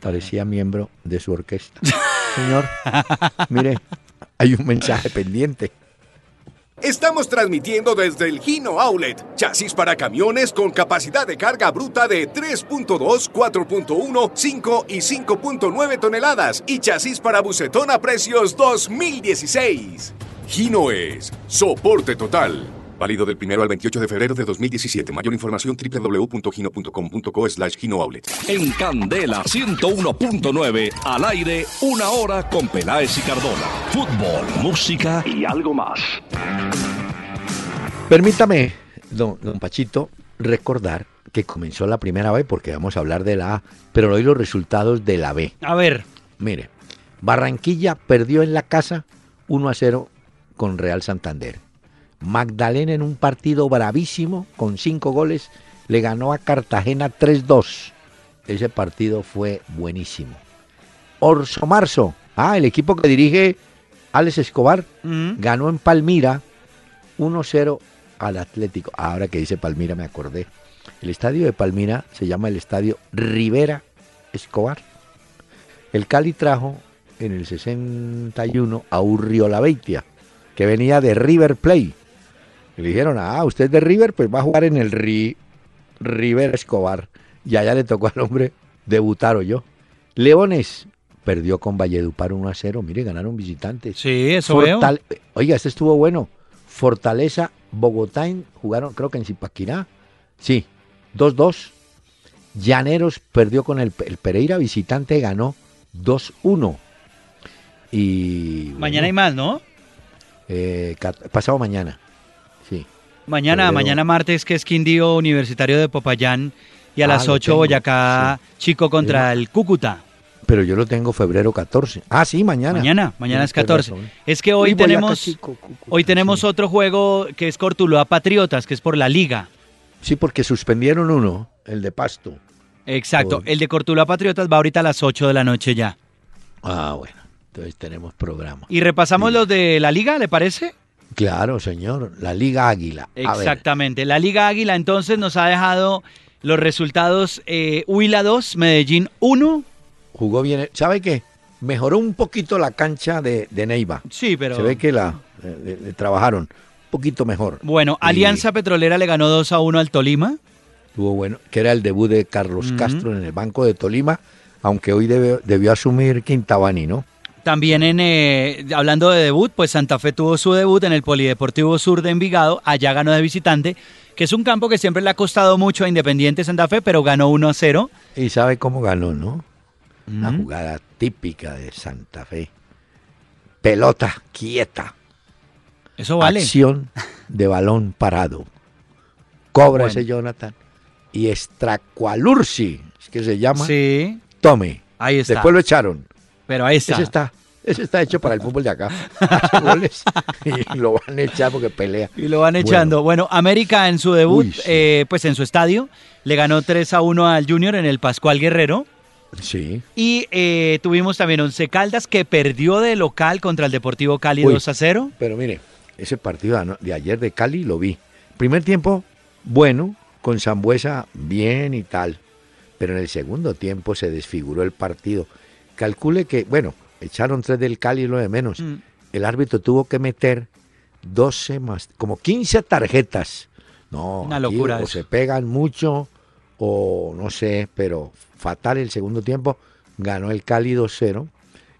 [SPEAKER 1] Parecía miembro de su orquesta. Señor, mire, hay un mensaje pendiente.
[SPEAKER 2] Estamos transmitiendo desde el Gino Outlet, chasis para camiones con capacidad de carga bruta de 3.2, 4.1, 5 y 5.9 toneladas y chasis para bucetón a precios 2016. Gino es soporte total. Válido del 1 al 28 de febrero de 2017. Mayor información www.gino.com.co slash En Candela 101.9, al aire, una hora con Peláez y Cardona. Fútbol, música y algo más.
[SPEAKER 1] Permítame, don, don Pachito, recordar que comenzó la primera B, porque vamos a hablar de la A, pero hoy los resultados de la B.
[SPEAKER 3] A ver.
[SPEAKER 1] Mire, Barranquilla perdió en la casa 1 a 0 con Real Santander. Magdalena en un partido bravísimo con cinco goles le ganó a Cartagena 3-2. Ese partido fue buenísimo. Orso Marzo, ah, el equipo que dirige Alex Escobar,
[SPEAKER 3] Mm.
[SPEAKER 1] ganó en Palmira 1-0 al Atlético. Ahora que dice Palmira me acordé. El estadio de Palmira se llama el estadio Rivera Escobar. El Cali trajo en el 61 a Urriola Beitia, que venía de River Play. Y le dijeron, ah, usted es de River, pues va a jugar en el Ri- River Escobar. Y allá le tocó al hombre debutar o yo. Leones perdió con Valledupar 1 a 0. Mire, ganaron visitantes.
[SPEAKER 3] Sí, eso veo.
[SPEAKER 1] Oiga, este estuvo bueno. Fortaleza, Bogotá jugaron, creo que en Zipaquirá. Sí, 2-2. Llaneros perdió con el, el Pereira, visitante ganó 2-1. Y.
[SPEAKER 3] Mañana hay más, ¿no?
[SPEAKER 1] eh, pasado mañana.
[SPEAKER 3] Mañana,
[SPEAKER 1] Pero-
[SPEAKER 3] mañana martes, que es Quindío Universitario de Popayán. Y a
[SPEAKER 1] Ah,
[SPEAKER 3] las
[SPEAKER 1] lo
[SPEAKER 3] 8
[SPEAKER 1] tengo,
[SPEAKER 3] Boyacá, Chico contra el Cúcuta.
[SPEAKER 1] Pero yo lo tengo febrero 14. Ah, sí, mañana.
[SPEAKER 3] Mañana, mañana es
[SPEAKER 1] Tienes
[SPEAKER 3] 14.
[SPEAKER 1] razón.
[SPEAKER 3] Es que hoy tenemos,
[SPEAKER 1] Chico, Cúcuta,
[SPEAKER 3] hoy tenemos
[SPEAKER 1] sí.
[SPEAKER 3] otro juego que es Cortuluá Patriotas, que es por la Liga.
[SPEAKER 1] Sí, porque suspendieron uno, el de Pasto.
[SPEAKER 3] Exacto.
[SPEAKER 1] Por-
[SPEAKER 3] El de Cortuluá Patriotas va ahorita a las 8 de la noche ya.
[SPEAKER 1] Ah, bueno. Entonces tenemos programa.
[SPEAKER 3] Y repasamos
[SPEAKER 1] Sí.
[SPEAKER 3] los de la Liga, ¿le parece?
[SPEAKER 1] Claro, señor. La Liga Águila. A ver,
[SPEAKER 3] Exactamente. La Liga Águila entonces nos ha dejado los resultados eh, Huila 2, Medellín 1.
[SPEAKER 1] jugó bien. ¿Sabe qué? Mejoró un poquito la cancha de, de Neiva.
[SPEAKER 3] Sí, pero...
[SPEAKER 1] Se ve que la eh, trabajaron un poquito mejor.
[SPEAKER 3] Bueno,
[SPEAKER 1] Y
[SPEAKER 3] Alianza Petrolera le ganó 2 a 1 al Tolima.
[SPEAKER 1] Estuvo bueno, que era el debut de Carlos. Castro en el banco de Tolima, aunque hoy debe- debió asumir Quintabani, ¿no?
[SPEAKER 3] También en eh, hablando de debut, pues Santa Fe tuvo su debut en el Polideportivo Sur de Envigado, allá ganó de visitante, que es un campo que siempre le ha costado mucho a Independiente Santa Fe, pero ganó 1 a 0.
[SPEAKER 1] Y sabe cómo ganó, ¿no? Una jugada típica de Santa Fe. Pelota quieta.
[SPEAKER 3] Eso vale.
[SPEAKER 1] Acción de balón parado. Cobra
[SPEAKER 3] Bueno.
[SPEAKER 1] ese Jonathan. Y Estracualursi, es que se llama.
[SPEAKER 3] Sí,
[SPEAKER 1] Tome.
[SPEAKER 3] ahí está.
[SPEAKER 1] Después lo echaron.
[SPEAKER 3] Pero ahí está.
[SPEAKER 1] Ese está, ese está hecho para el fútbol de acá. Hace goles y lo van a echar porque pelea.
[SPEAKER 3] Y lo van echando. Bueno, América en su debut,
[SPEAKER 1] Uy, sí.
[SPEAKER 3] eh, pues en su estadio, le ganó 3 a 1 al Junior en el Pascual Guerrero.
[SPEAKER 1] Sí.
[SPEAKER 3] Y eh, tuvimos también Once Caldas que perdió de local contra el Deportivo Cali
[SPEAKER 1] Uy.
[SPEAKER 3] 2 a 0.
[SPEAKER 1] Pero mire, ese partido de ayer de Cali lo vi. Primer tiempo, bueno, con Zambuesa bien y tal. Pero en el segundo tiempo se desfiguró el partido. Calcule que, bueno, echaron tres del Cali y lo de menos.
[SPEAKER 3] Mm.
[SPEAKER 1] El árbitro tuvo que meter 12 más, como 15 tarjetas. No,
[SPEAKER 3] Una
[SPEAKER 1] aquí
[SPEAKER 3] locura
[SPEAKER 1] o se pegan mucho o no sé, pero fatal el segundo tiempo. Ganó el Cali 2-0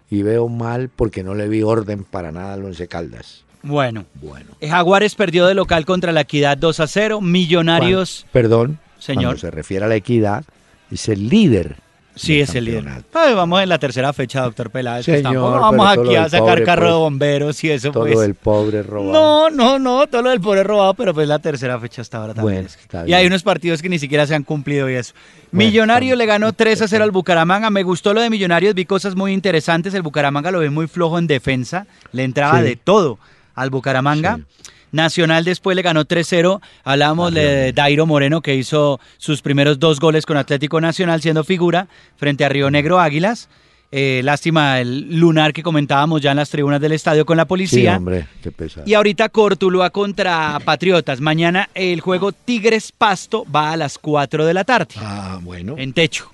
[SPEAKER 1] y veo mal porque no le vi orden para nada al Once Caldas.
[SPEAKER 3] Bueno,
[SPEAKER 1] Bueno.
[SPEAKER 3] eh, Jaguares perdió de local contra la Equidad 2 a 0. Millonarios,
[SPEAKER 1] Perdón.
[SPEAKER 3] Señor.
[SPEAKER 1] Cuando se refiere a la equidad, es el líder
[SPEAKER 3] Sí,
[SPEAKER 1] del
[SPEAKER 3] es el líder. vamos en la tercera fecha, doctor Peláez.
[SPEAKER 1] Señor,
[SPEAKER 3] vamos aquí
[SPEAKER 1] lo
[SPEAKER 3] a
[SPEAKER 1] del
[SPEAKER 3] sacar
[SPEAKER 1] pobre,
[SPEAKER 3] carro de
[SPEAKER 1] pues.
[SPEAKER 3] bomberos y eso,
[SPEAKER 1] Todo
[SPEAKER 3] pues.
[SPEAKER 1] el pobre robado.
[SPEAKER 3] No, no, no, todo lo del pobre robado, pero pues la tercera fecha hasta ahora también.
[SPEAKER 1] Bueno, está
[SPEAKER 3] y
[SPEAKER 1] bien.
[SPEAKER 3] hay unos partidos que ni siquiera se han cumplido y eso.
[SPEAKER 1] Bueno,
[SPEAKER 3] Millonario le ganó 3 a 0 al Bucaramanga. Me gustó lo de Millonarios, vi cosas muy interesantes. El Bucaramanga lo ve muy flojo en defensa. Le entraba
[SPEAKER 1] Sí.
[SPEAKER 3] de todo al Bucaramanga.
[SPEAKER 1] Sí.
[SPEAKER 3] Nacional después le ganó 3-0. Hablábamos
[SPEAKER 1] Ah,
[SPEAKER 3] de Dairo Moreno, que hizo sus primeros dos goles con Atlético Nacional, siendo figura frente a Río Negro Águilas. Eh, lástima el lunar que comentábamos ya en las tribunas del estadio con la
[SPEAKER 1] Sí,
[SPEAKER 3] policía.
[SPEAKER 1] hombre, qué pesado.
[SPEAKER 3] Y ahorita Cortuluá contra Patriotas. Mañana el juego Tigres Pasto va a las 4 de la tarde.
[SPEAKER 1] Ah, bueno.
[SPEAKER 3] En techo.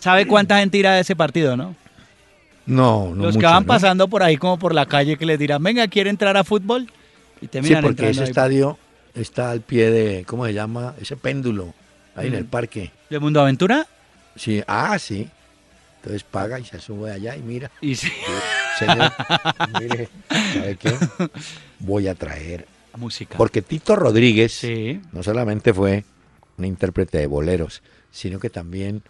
[SPEAKER 3] ¿Sabe cuánta gente irá a ese partido, no?
[SPEAKER 1] No, no
[SPEAKER 3] Los que van
[SPEAKER 1] ¿no?
[SPEAKER 3] pasando por ahí como por la calle que les dirán, venga, ¿quiere entrar a fútbol? Y
[SPEAKER 1] Sí, porque ese
[SPEAKER 3] ahí.
[SPEAKER 1] estadio está al pie de, ¿cómo se llama? Ese péndulo, ahí en el parque.
[SPEAKER 3] ¿De Mundo Aventura?
[SPEAKER 1] Sí, ah, sí. Entonces paga y se sube allá y mira.
[SPEAKER 3] Y sí,
[SPEAKER 1] Señor, mire, ¿sabe qué? Voy a traer.
[SPEAKER 3] música.
[SPEAKER 1] Porque Tito Rodríguez
[SPEAKER 3] Sí.
[SPEAKER 1] no solamente fue un intérprete de boleros, sino que también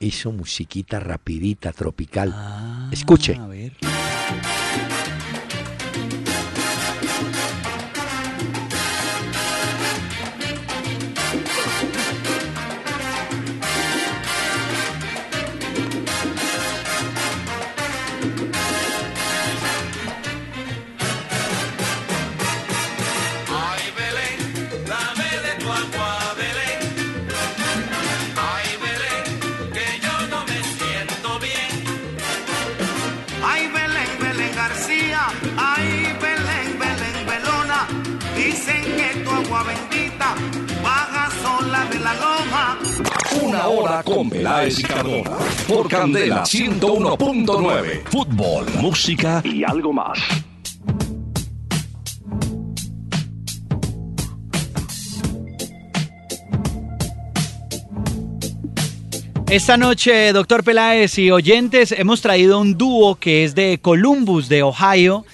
[SPEAKER 1] hizo musiquita rapidita, tropical.
[SPEAKER 3] Ah,
[SPEAKER 1] Escuche.
[SPEAKER 3] A ver.
[SPEAKER 2] Una hora con Peláez y Cardona. Por Candela 101.9. Fútbol, música y algo más.
[SPEAKER 3] Esta noche, doctor Peláez y oyentes, hemos traído un dúo que es de Columbus, de Ohio.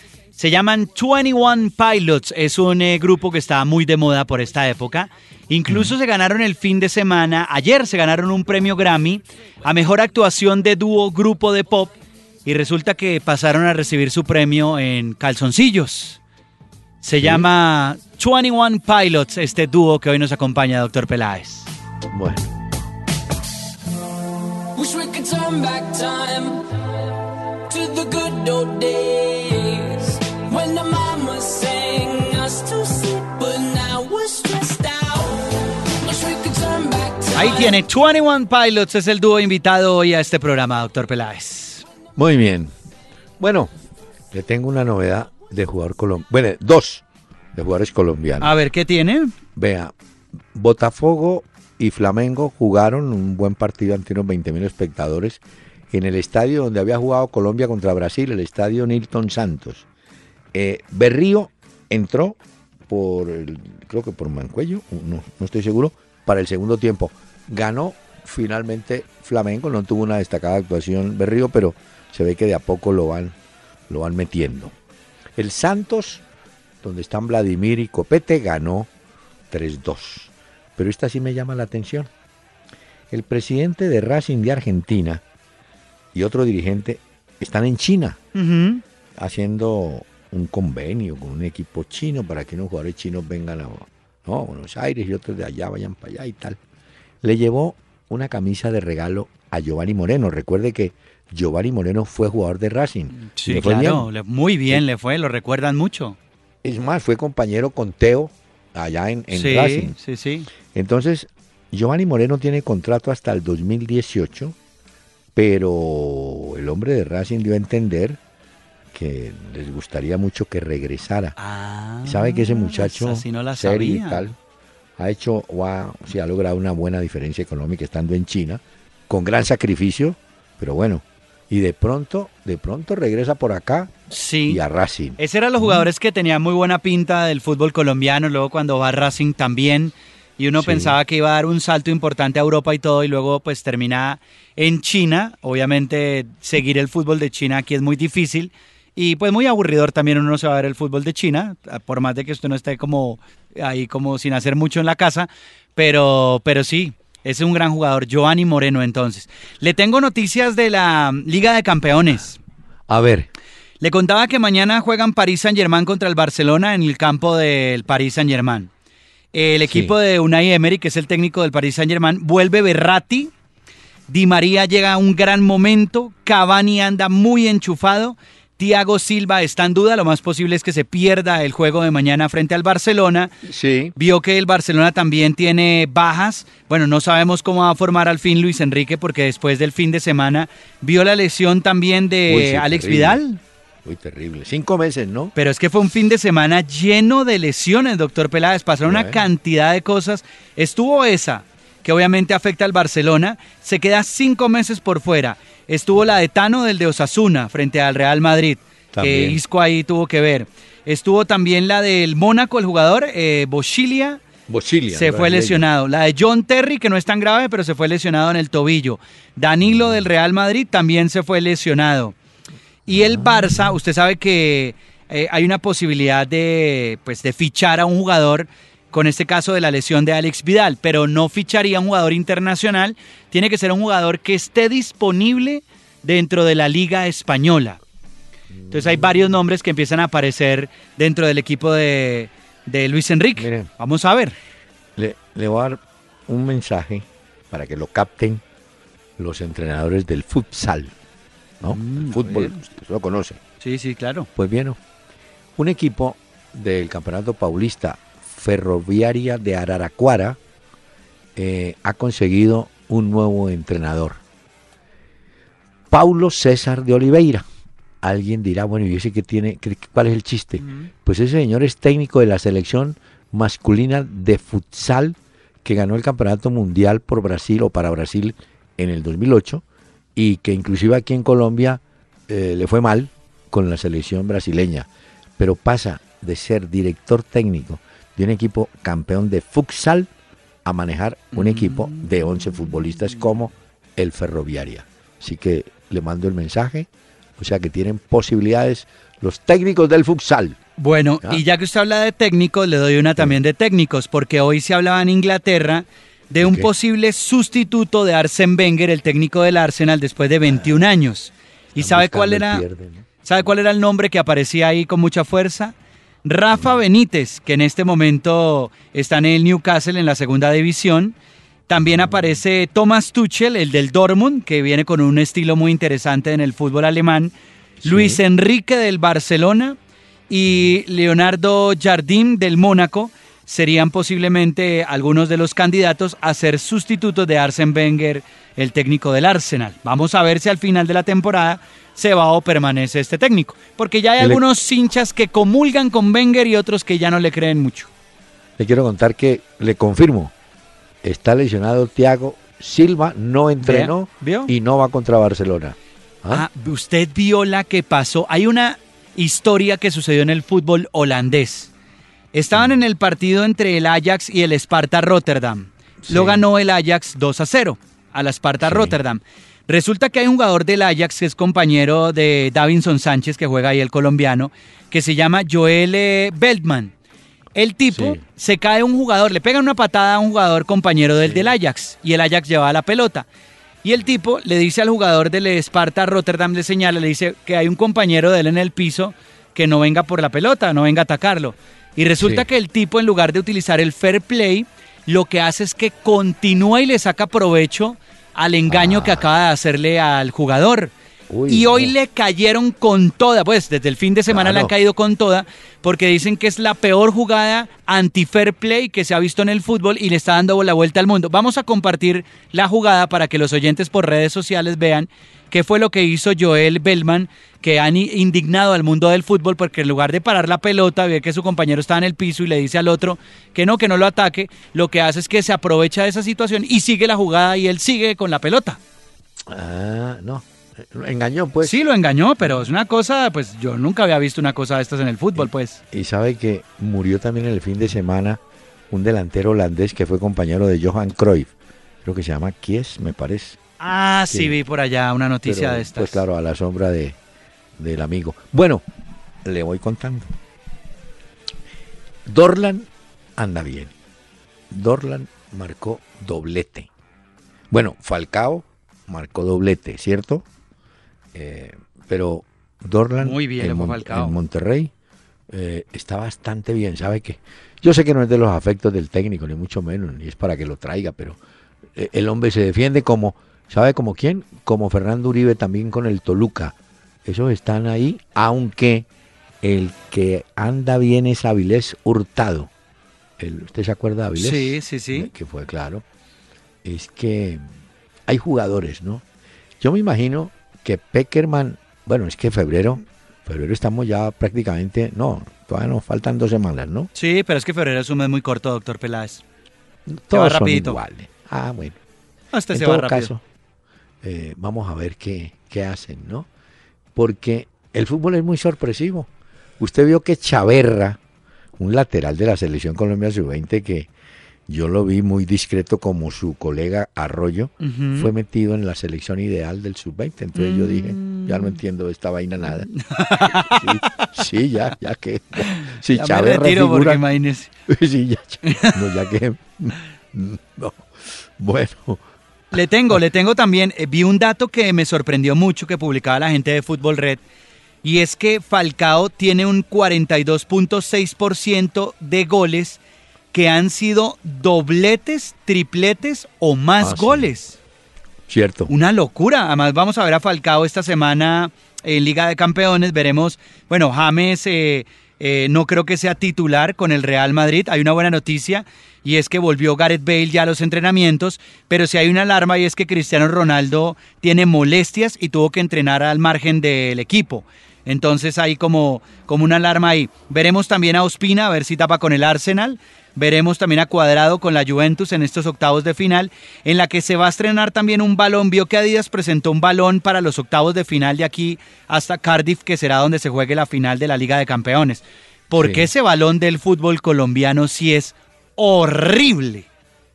[SPEAKER 3] Se llaman 21 Pilots. Es un eh, grupo que está muy de moda por esta época. Incluso se ganaron el fin de semana, ayer se ganaron un premio Grammy a mejor actuación de dúo grupo de pop. Y resulta que pasaron a recibir su premio en calzoncillos. Se llama 21 Pilots, este dúo que hoy nos acompaña, doctor Peláez.
[SPEAKER 1] Bueno,
[SPEAKER 5] Wish we could turn back time to the good old days
[SPEAKER 3] Ahí tiene, 21 Pilots es el dúo invitado hoy a este programa, doctor Peláez.
[SPEAKER 1] muy bien. Bueno, le tengo una novedad de jugador colombiano. Bueno, dos de jugadores colombianos.
[SPEAKER 3] A ver, ¿qué tiene?
[SPEAKER 1] Vea, Botafogo y Flamengo jugaron un buen partido ante unos 20.000 espectadores en el estadio donde había jugado Colombia contra Brasil, el estadio Nilton Santos. Eh, Berrío entró por, el- creo que por Mancuello, no, no estoy seguro, para el segundo tiempo. Ganó finalmente Flamengo, no tuvo una destacada actuación Berrío, pero se ve que de a poco lo van, lo van metiendo. El Santos, donde están Vladimir y Copete, ganó 3-2. Pero esta sí me llama la atención. El presidente de Racing de Argentina y otro dirigente están en China haciendo un convenio con un equipo chino para que unos jugadores chinos vengan a no, a Buenos Aires y otros de allá vayan para allá y tal. Le llevó una camisa de regalo a Giovanni Moreno. Recuerde que Giovanni Moreno fue jugador de Racing.
[SPEAKER 3] Sí,
[SPEAKER 1] Le fue
[SPEAKER 3] claro,
[SPEAKER 1] bien.
[SPEAKER 3] muy bien le fue, lo recuerdan mucho.
[SPEAKER 1] Es más, fue compañero con Teo allá en, en
[SPEAKER 3] sí,
[SPEAKER 1] Racing.
[SPEAKER 3] sí, sí.
[SPEAKER 1] Entonces, Giovanni Moreno tiene contrato hasta el 2018, pero el hombre de Racing dio a entender que les gustaría mucho que regresara.
[SPEAKER 3] Ah,
[SPEAKER 1] Sabe que ese muchacho,
[SPEAKER 3] esa sí no la
[SPEAKER 1] serio y tal, ha hecho, o ha, o sea, ha logrado una buena diferencia económica estando en China, con gran sacrificio, pero bueno, y de pronto, de pronto regresa por acá
[SPEAKER 3] Sí.
[SPEAKER 1] y a Racing.
[SPEAKER 3] Ese eran los jugadores que tenían muy buena pinta del fútbol colombiano, luego cuando va a Racing también, y uno
[SPEAKER 1] Sí.
[SPEAKER 3] pensaba que iba a dar un salto importante a Europa y todo, y luego pues termina en China. Obviamente seguir el fútbol de China aquí es muy difícil, y pues muy aburridor también uno se va a ver el fútbol de China, por más de que usted no esté como ahí como sin hacer mucho en la casa, pero, pero sí. Es un gran jugador, Giovanni Moreno entonces. Le tengo noticias de la Liga de Campeones.
[SPEAKER 1] A ver,
[SPEAKER 3] Le contaba que mañana juegan París Saint Germain contra el Barcelona en el campo del París Saint Germain. El equipo de Unai Emery, que es el técnico del París Saint Germain, vuelve Berratti. Di María llega a un gran momento. Cavani anda muy enchufado. Thiago Silva está en duda. Lo más posible es que se pierda el juego de mañana frente al Barcelona.
[SPEAKER 1] sí.
[SPEAKER 3] Vio que el Barcelona también tiene bajas. Bueno, no sabemos cómo va a formar al fin Luis Enrique porque después del fin de semana vio la lesión también de
[SPEAKER 1] Uy, sí,
[SPEAKER 3] Alex
[SPEAKER 1] terrible.
[SPEAKER 3] Vidal.
[SPEAKER 1] Muy terrible. Cinco meses, ¿no?
[SPEAKER 3] Pero es que fue un fin de semana lleno de lesiones, doctor Peláez. Pasaron una cantidad de cosas. Estuvo esa, que obviamente afecta al Barcelona. Se queda cinco meses por fuera. Estuvo la de Tano del de Osasuna frente al Real Madrid. Que. Isco ahí tuvo que ver. Estuvo también la del Mónaco, el jugador, eh, Boschilia.
[SPEAKER 1] Bosilia.
[SPEAKER 3] Se fue lesionado. La de John Terry, que no es tan grave, pero se fue lesionado en el tobillo. Danilo del Real Madrid también se fue lesionado. Y el Barça, usted sabe que eh, hay una posibilidad de, pues, de fichar a un jugador con este caso de la lesión de Alex Vidal, pero no ficharía un jugador internacional. Tiene que ser un jugador que esté disponible dentro de la liga española. Entonces hay varios nombres que empiezan a aparecer dentro del equipo de, de Luis Enrique. Vamos a ver.
[SPEAKER 1] Le, le voy a dar un mensaje para que lo capten los entrenadores del futsal. ¿No?
[SPEAKER 3] Mm,
[SPEAKER 1] El fútbol, usted lo conoce.
[SPEAKER 3] Sí, sí, claro.
[SPEAKER 1] Pues bien, un equipo del Campeonato Paulista Ferroviaria de Araraquara eh, ha conseguido un nuevo entrenador. Paulo César de Oliveira. Alguien dirá, bueno, ¿y ese que tiene? ¿Cuál es el chiste? Pues ese señor es técnico de la selección masculina de futsal que ganó el Campeonato Mundial por Brasil o para Brasil en el 2008 y que inclusive aquí en Colombia eh, le fue mal con la selección brasileña, pero pasa de ser director técnico de un equipo campeón de futsal a manejar un equipo de 11 futbolistas como el Ferroviaria. Así que le mando el mensaje, o sea que tienen posibilidades los técnicos del futsal.
[SPEAKER 3] Bueno, y ya que usted habla de técnicos, le doy una también de técnicos, porque hoy se hablaba en Inglaterra de un posible sustituto de Arsene Wenger, el técnico del Arsenal, después de 21 años. ¿Y sabe cuál era?
[SPEAKER 1] pierde, ¿no?
[SPEAKER 3] ¿Sabe cuál era el nombre que aparecía ahí con mucha fuerza? Rafa Benítez, que en este momento está en el Newcastle en la segunda división. También aparece Thomas Tuchel, el del Dortmund, que viene con un estilo muy interesante en el fútbol alemán. Luis Enrique del Barcelona y Leonardo Jardim del Mónaco serían posiblemente algunos de los candidatos a ser sustitutos de Arsene Wenger, el técnico del Arsenal. Vamos a ver si al final de la temporada se va o permanece este técnico, porque ya hay algunos hinchas que comulgan con Wenger y otros que ya no le creen mucho.
[SPEAKER 1] Le quiero contar que le confirmo, está lesionado Thiago Silva, no entrenó
[SPEAKER 3] ¿Vio?
[SPEAKER 1] y no va contra Barcelona. ¿Ah?
[SPEAKER 3] Ah, usted vio la que pasó. Hay una historia que sucedió en el fútbol holandés. Estaban en el partido entre el Ajax y el Sparta Rotterdam. Lo ganó el Ajax 2 a 0 a la Sparta
[SPEAKER 1] Sí.
[SPEAKER 3] Rotterdam. Resulta que hay un jugador del Ajax que es compañero de Davinson Sánchez, que juega ahí el colombiano, que se llama Joel eh, Beltman. El tipo
[SPEAKER 1] Sí.
[SPEAKER 3] se cae un jugador, le pega una patada a un jugador compañero del, del Ajax y el Ajax lleva la pelota. Y el tipo le dice al jugador del Sparta Rotterdam, le señala, le dice que hay un compañero de él en el piso que no venga por la pelota, no venga a atacarlo. Y resulta
[SPEAKER 1] Sí.
[SPEAKER 3] que el tipo, en lugar de utilizar el fair play, lo que hace es que continúa y le saca provecho al engaño que acaba de hacerle al jugador.
[SPEAKER 1] Uy,
[SPEAKER 3] y hoy
[SPEAKER 1] no.
[SPEAKER 3] le cayeron con toda, pues desde el fin de semana le han
[SPEAKER 1] Claro.
[SPEAKER 3] caído con toda, porque dicen que es la peor jugada anti-fair play que se ha visto en el fútbol y le está dando la vuelta al mundo. Vamos a compartir la jugada para que los oyentes por redes sociales vean qué fue lo que hizo Joel Bellman, que han indignado al mundo del fútbol porque en lugar de parar la pelota, ve que su compañero está en el piso y le dice al otro que no, que no lo ataque, lo que hace es que se aprovecha de esa situación y sigue la jugada y él sigue con la pelota.
[SPEAKER 1] Ah, no. Engañó, pues.
[SPEAKER 3] Sí, lo engañó, pero es una cosa, pues yo nunca había visto una cosa de estas en el fútbol, pues.
[SPEAKER 1] Y sabe que murió también el fin de semana un delantero holandés que fue compañero de Johan Cruyff. Creo que se llama Kies, me parece.
[SPEAKER 3] Ah, sí,
[SPEAKER 1] Sí.
[SPEAKER 3] vi por allá una noticia
[SPEAKER 1] Pero,
[SPEAKER 3] de estas.
[SPEAKER 1] Pues claro, a la sombra de, del amigo. Bueno, le voy contando. Dorlan anda bien. Dorlan marcó doblete. Bueno, Falcao marcó doblete, ¿cierto? Eh, pero Dorlan
[SPEAKER 3] Muy bien,
[SPEAKER 1] Mon- en Monterrey eh, está bastante bien, ¿sabe qué? Yo sé que no es de los afectos del técnico, ni mucho menos, ni es para que lo traiga, pero eh, el hombre se defiende como, ¿sabe como quién? Como Fernando Uribe también con el Toluca. Esos están ahí, aunque el que anda bien es Avilés Hurtado. El- ¿Usted se acuerda de Avilés?
[SPEAKER 3] Sí, sí, sí.
[SPEAKER 1] Que fue claro. Es que hay jugadores, ¿no? Yo me imagino que Peckerman, bueno, es que febrero, febrero estamos ya prácticamente, no, todavía nos faltan dos semanas, ¿no?
[SPEAKER 3] Sí, pero es que febrero es un mes muy corto, doctor Peláez.
[SPEAKER 1] Todos son iguales. Ah, bueno.
[SPEAKER 3] Este
[SPEAKER 1] en
[SPEAKER 3] se
[SPEAKER 1] todo
[SPEAKER 3] va rápido.
[SPEAKER 1] caso, eh, vamos a ver qué, qué hacen, ¿no? Porque el fútbol es muy sorpresivo. Usted vio que Chaverra, un lateral de la selección Colombia Sub-20 que yo lo vi muy discreto como su colega Arroyo, fue metido en la selección ideal del Sub-20. Entonces yo dije, ya
[SPEAKER 3] Mm.
[SPEAKER 1] no entiendo esta vaina nada. sí, sí, ya, ya que... Si
[SPEAKER 3] Ya me
[SPEAKER 1] Chaverra
[SPEAKER 3] retiro porque
[SPEAKER 1] figura-
[SPEAKER 3] imagínese.
[SPEAKER 1] sí, ya, no, ya que... no. Bueno,
[SPEAKER 3] Le tengo, le tengo también, eh, vi un dato que me sorprendió mucho que publicaba la gente de Fútbol Red, y es que Falcao tiene un 42.6% de goles que han sido dobletes, tripletes o más
[SPEAKER 1] Ah, sí.
[SPEAKER 3] goles.
[SPEAKER 1] cierto.
[SPEAKER 3] Una locura. Además, vamos a ver a Falcao esta semana en Liga de Campeones. Veremos, bueno, James eh, eh, no creo que sea titular con el Real Madrid. Hay una buena noticia y es que volvió Gareth Bale ya a los entrenamientos, pero si hay una alarma y es que Cristiano Ronaldo tiene molestias y tuvo que entrenar al margen del equipo. Entonces hay como, como una alarma ahí. Veremos también a Ospina, a ver si tapa con el Arsenal. Veremos también a Cuadrado con la Juventus en estos octavos de final, en la que se va a estrenar también un balón. Vio que Adidas presentó un balón para los octavos de final de aquí hasta Cardiff, que será donde se juegue la final de la Liga de Campeones. Porque
[SPEAKER 1] Sí.
[SPEAKER 3] ese balón del fútbol colombiano sí es horrible.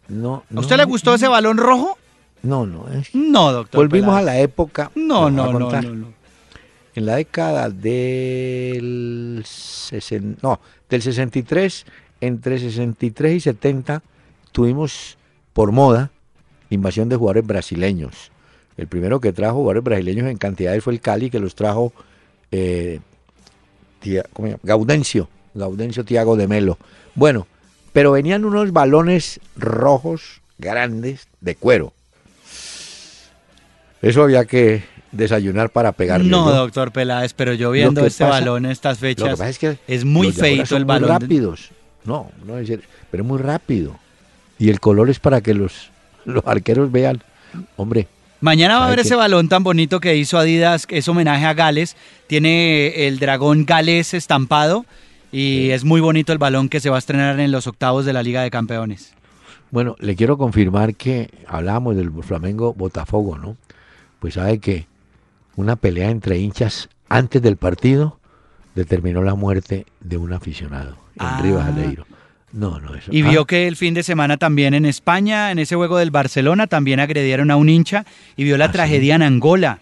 [SPEAKER 1] No,
[SPEAKER 3] ¿A usted le gustó ese balón rojo?
[SPEAKER 1] No, no. es-
[SPEAKER 3] No, doctor.
[SPEAKER 1] Volvimos
[SPEAKER 3] Peláez.
[SPEAKER 1] a la época.
[SPEAKER 3] No, no, no, no.
[SPEAKER 1] En la década del, sesen- no, del 63, entre 63 y 70, tuvimos por moda invasión de jugadores brasileños. El primero que trajo jugadores brasileños en cantidades fue el Cali, que los trajo eh. Gaudencio, Gaudencio Tiago de Melo. Bueno, pero venían unos balones rojos grandes de cuero. Eso había que desayunar para pegarle.
[SPEAKER 3] No,
[SPEAKER 1] ¿no?
[SPEAKER 3] doctor Peláez, pero yo viendo este
[SPEAKER 1] pasa-
[SPEAKER 3] balón en estas
[SPEAKER 1] Lo que
[SPEAKER 3] fechas,
[SPEAKER 1] pasa es que
[SPEAKER 3] es muy feito el
[SPEAKER 1] muy
[SPEAKER 3] balón.
[SPEAKER 1] rápidos. No, no es decir, pero es muy rápido. Y el color es para que los, los arqueros vean. Hombre,
[SPEAKER 3] Mañana va a
[SPEAKER 1] ¿Sabe
[SPEAKER 3] ver
[SPEAKER 1] qué?
[SPEAKER 3] ese balón tan bonito que hizo Adidas, que es homenaje a Gales. Tiene el dragón galés estampado y es muy bonito el balón que se va a estrenar en los octavos de la Liga de Campeones.
[SPEAKER 1] bueno, le quiero confirmar que hablábamos del Flamengo Botafogo, ¿no? Pues sabe que una pelea entre hinchas antes del partido determinó la muerte de un aficionado en
[SPEAKER 3] Ah.
[SPEAKER 1] Rivas Aleiro. No, no, eso.
[SPEAKER 3] Y
[SPEAKER 1] ah,
[SPEAKER 3] vio que el fin de semana también en España, en ese juego del Barcelona, también agredieron a un hincha y vio la
[SPEAKER 1] ¿Ah, sí?
[SPEAKER 3] tragedia en Angola,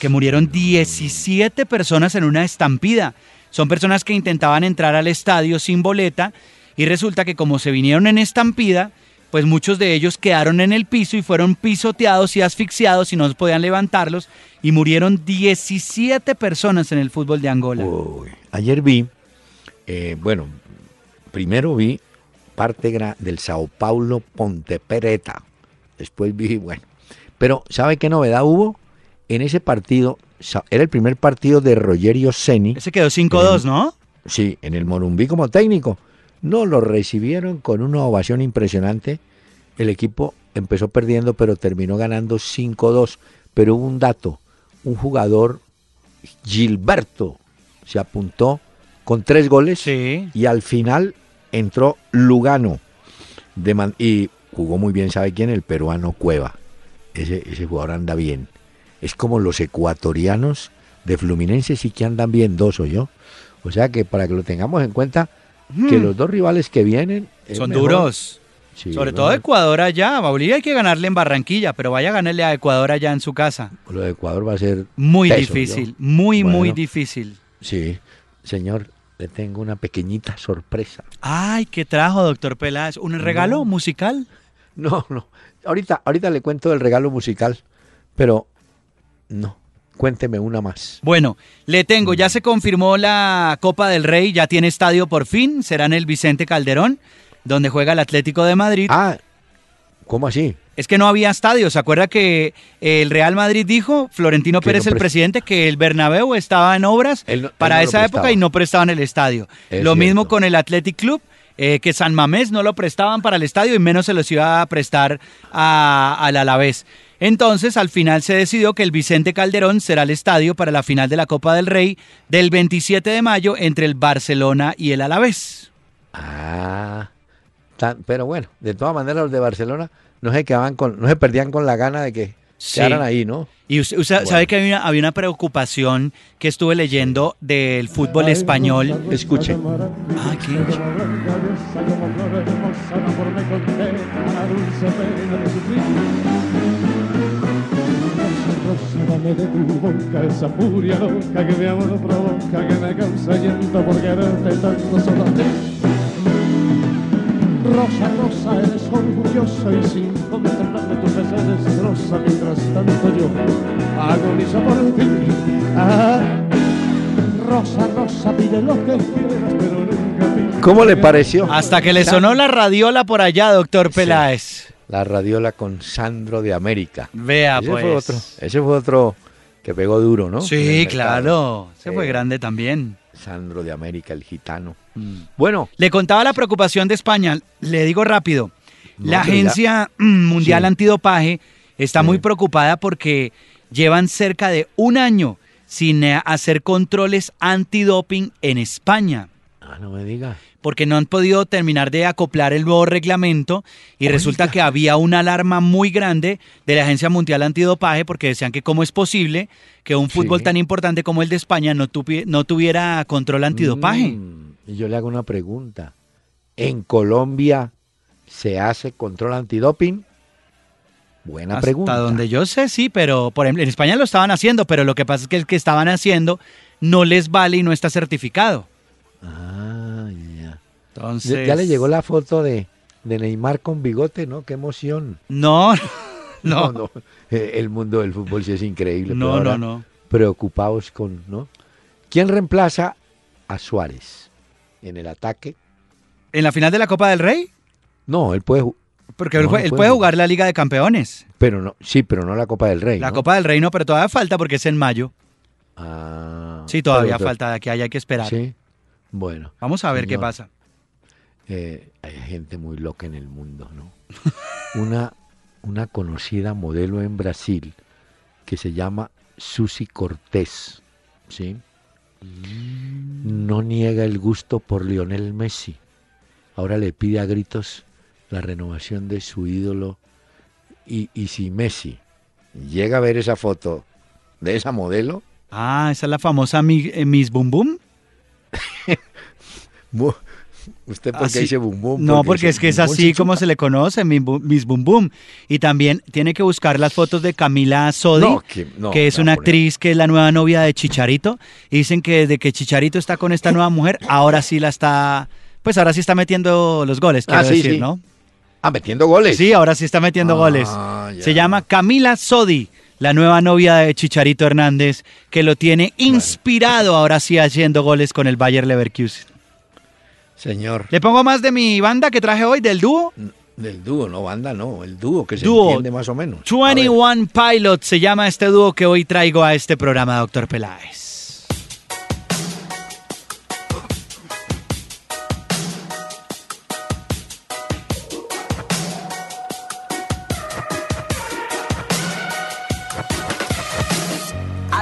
[SPEAKER 3] que murieron 17 personas en una estampida. Son personas que intentaban entrar al estadio sin boleta y resulta que como se vinieron en estampida, pues muchos de ellos quedaron en el piso y fueron pisoteados y asfixiados y no podían levantarlos y murieron 17 personas en el fútbol de Angola.
[SPEAKER 1] Uy, Ayer vi, eh, bueno, primero vi parte del Sao Paulo Ponte Preta. Después vi, bueno. Pero, ¿sabe qué novedad hubo? En ese partido, era el primer partido de Rogerio Ceni.
[SPEAKER 3] Ese quedó 5-2, ¿no?
[SPEAKER 1] Sí, en el Morumbí como técnico. No, lo recibieron con una ovación impresionante. El equipo empezó perdiendo, pero terminó ganando 5-2. Pero hubo un dato, un jugador, Gilberto, se apuntó con tres goles
[SPEAKER 3] Sí.
[SPEAKER 1] y al final entró Lugano de man- y jugó muy bien, ¿sabe quién? El peruano Cueva. Ese, ese jugador anda bien. Es como los ecuatorianos de Fluminense sí que andan bien, dos o yo. O sea que para que lo tengamos en cuenta, que los dos rivales que vienen
[SPEAKER 3] Son
[SPEAKER 1] mejor-
[SPEAKER 3] duros.
[SPEAKER 1] Sí,
[SPEAKER 3] Sobre todo. Ecuador allá. Bolivia hay que ganarle en Barranquilla, pero vaya a ganarle a Ecuador allá en su casa.
[SPEAKER 1] Lo de Ecuador va a ser
[SPEAKER 3] Muy
[SPEAKER 1] teso,
[SPEAKER 3] difícil,
[SPEAKER 1] yo.
[SPEAKER 3] muy, muy difícil.
[SPEAKER 1] Sí, señor, le tengo una pequeñita sorpresa.
[SPEAKER 3] Ay, ¿qué trajo, doctor Peláez? ¿Un regalo musical?
[SPEAKER 1] no, no. Ahorita, ahorita le cuento el regalo musical, pero no. Cuénteme una más.
[SPEAKER 3] Bueno, le tengo, ya se confirmó la Copa del Rey, ya tiene estadio por fin, será en el Vicente Calderón, donde juega el Atlético de Madrid.
[SPEAKER 1] Ah, ¿cómo así?
[SPEAKER 3] Es que no había estadio, ¿se acuerda que el Real Madrid dijo, Florentino Pérez,
[SPEAKER 1] no
[SPEAKER 3] el
[SPEAKER 1] pres-
[SPEAKER 3] presidente, que el Bernabéu estaba en obras
[SPEAKER 1] no-
[SPEAKER 3] para
[SPEAKER 1] no
[SPEAKER 3] esa época y no prestaban el estadio?
[SPEAKER 1] Es
[SPEAKER 3] lo mismo con el Athletic Club, eh, que San Mamés no lo prestaban para el estadio y menos se los iba a prestar a- al Alavés. Entonces, al final se decidió que el Vicente Calderón será el estadio para la final de la Copa del Rey del 27 de mayo entre el Barcelona y el Alavés.
[SPEAKER 1] Ah, tan- pero bueno, de todas maneras los de Barcelona no se quedaban con, no se perdían con la gana de que
[SPEAKER 3] Sí.
[SPEAKER 1] quedaran ahí, ¿no?
[SPEAKER 3] Y usted, usted
[SPEAKER 1] Bueno.
[SPEAKER 3] sabe que había una, había una preocupación que estuve leyendo del fútbol español.
[SPEAKER 1] Escuche.
[SPEAKER 3] Ah, ¿qué?
[SPEAKER 6] Dame de tu boca esa furia loca que mi amor provoca, que me causa llanto por quererte tanto solo a ti. Rosa, rosa, eres orgullosa y sin contemplarme tus besos destroza mientras tanto yo agonizo por ti. Ah, rosa, rosa, pide lo que quieras, pero nunca pidas
[SPEAKER 1] ¿Cómo le pareció?
[SPEAKER 3] Hasta que le sonó la radiola por allá, doctor Peláez.
[SPEAKER 1] La radiola con Sandro de América.
[SPEAKER 3] Vea,
[SPEAKER 1] ese
[SPEAKER 3] pues.
[SPEAKER 1] fue otro, ese fue otro que pegó duro, ¿no?
[SPEAKER 3] Sí, claro. Se fue
[SPEAKER 1] Sí.
[SPEAKER 3] grande también.
[SPEAKER 1] Sandro de América, el gitano.
[SPEAKER 3] Mm.
[SPEAKER 1] Bueno,
[SPEAKER 3] Le contaba la preocupación de España. Le digo rápido.
[SPEAKER 1] No,
[SPEAKER 3] la
[SPEAKER 1] ya-
[SPEAKER 3] Agencia Mundial
[SPEAKER 1] Sí.
[SPEAKER 3] Antidopaje está
[SPEAKER 1] Sí.
[SPEAKER 3] muy preocupada porque llevan cerca de un año sin eh, hacer controles antidoping en España.
[SPEAKER 1] Ah, no me diga.
[SPEAKER 3] porque no han podido terminar de acoplar el nuevo reglamento y resulta que había una alarma muy grande de la Agencia Mundial Antidopaje porque decían que cómo es posible que un fútbol
[SPEAKER 1] Sí.
[SPEAKER 3] tan importante como el de España no, tuvi- no tuviera control antidopaje.
[SPEAKER 1] Mm, y yo le hago una pregunta. ¿En Colombia se hace control antidoping? Buena
[SPEAKER 3] Hasta
[SPEAKER 1] pregunta.
[SPEAKER 3] donde yo sé, sí, pero por ejemplo, en España lo estaban haciendo, pero lo que pasa es que el que estaban haciendo no les vale y no está certificado.
[SPEAKER 1] Ah, ya.
[SPEAKER 3] Entonces,
[SPEAKER 1] Ya le llegó la foto de, de Neymar con bigote, ¿no? Qué emoción.
[SPEAKER 3] No, no, no,
[SPEAKER 1] no. Eh, El mundo del fútbol sí es increíble. pero
[SPEAKER 3] no, no,
[SPEAKER 1] Preocupados con, ¿no? ¿Quién reemplaza a Suárez en el ataque?
[SPEAKER 3] ¿En la final de la Copa del Rey?
[SPEAKER 1] No, él puede,
[SPEAKER 3] Porque él,
[SPEAKER 1] No, no puede jugar.
[SPEAKER 3] jugar la Liga de Campeones.
[SPEAKER 1] pero no, sí, pero no la Copa del Rey.
[SPEAKER 3] La
[SPEAKER 1] ¿no?
[SPEAKER 3] Copa del Rey no, pero todavía falta porque es en mayo.
[SPEAKER 1] Ah,
[SPEAKER 3] Sí, todavía
[SPEAKER 1] pero-
[SPEAKER 3] falta de aquí, hay que esperar.
[SPEAKER 1] Sí. Bueno,
[SPEAKER 3] Vamos a ver qué pasa.
[SPEAKER 1] eh, hay gente muy loca en el mundo, ¿no? Una, una conocida modelo en Brasil que se llama Susi Cortés, ¿sí? No niega el gusto por Lionel Messi. Ahora le pide a gritos la renovación de su ídolo. Y, y si Messi llega a ver esa foto de esa modelo,
[SPEAKER 3] Ah, esa es la famosa eh, Miss Boom Boom.
[SPEAKER 1] ¿usted por qué dice bum bum?
[SPEAKER 3] No, porque es que es
[SPEAKER 1] bum bum
[SPEAKER 3] así
[SPEAKER 1] sí
[SPEAKER 3] como se le conoce, Mi Bu- Miss Boom Boom. Y también tiene que buscar las fotos de Camila Sodi,
[SPEAKER 1] No, que- no,
[SPEAKER 3] que es una actriz que es la nueva novia de Chicharito. Y dicen que desde que Chicharito está con esta nueva mujer, ahora sí la está, pues ahora sí está metiendo los goles, quiero
[SPEAKER 1] Ah, sí,
[SPEAKER 3] decir,
[SPEAKER 1] sí.
[SPEAKER 3] ¿no?
[SPEAKER 1] Ah, metiendo goles.
[SPEAKER 3] Sí, ahora sí está metiendo
[SPEAKER 1] Ah,
[SPEAKER 3] goles.
[SPEAKER 1] ya.
[SPEAKER 3] Se llama Camila Sodi, la nueva novia de Chicharito Hernández, que lo tiene inspirado ahora sí haciendo goles con el Bayer Leverkusen.
[SPEAKER 1] Señor.
[SPEAKER 3] Le pongo más de mi banda que traje hoy, del dúo.
[SPEAKER 1] Del dúo, no banda, no. El dúo que se
[SPEAKER 3] Dúo.
[SPEAKER 1] entiende más o menos. A ver.
[SPEAKER 3] 21 Pilots se llama este dúo que hoy traigo a este programa, doctor Peláez.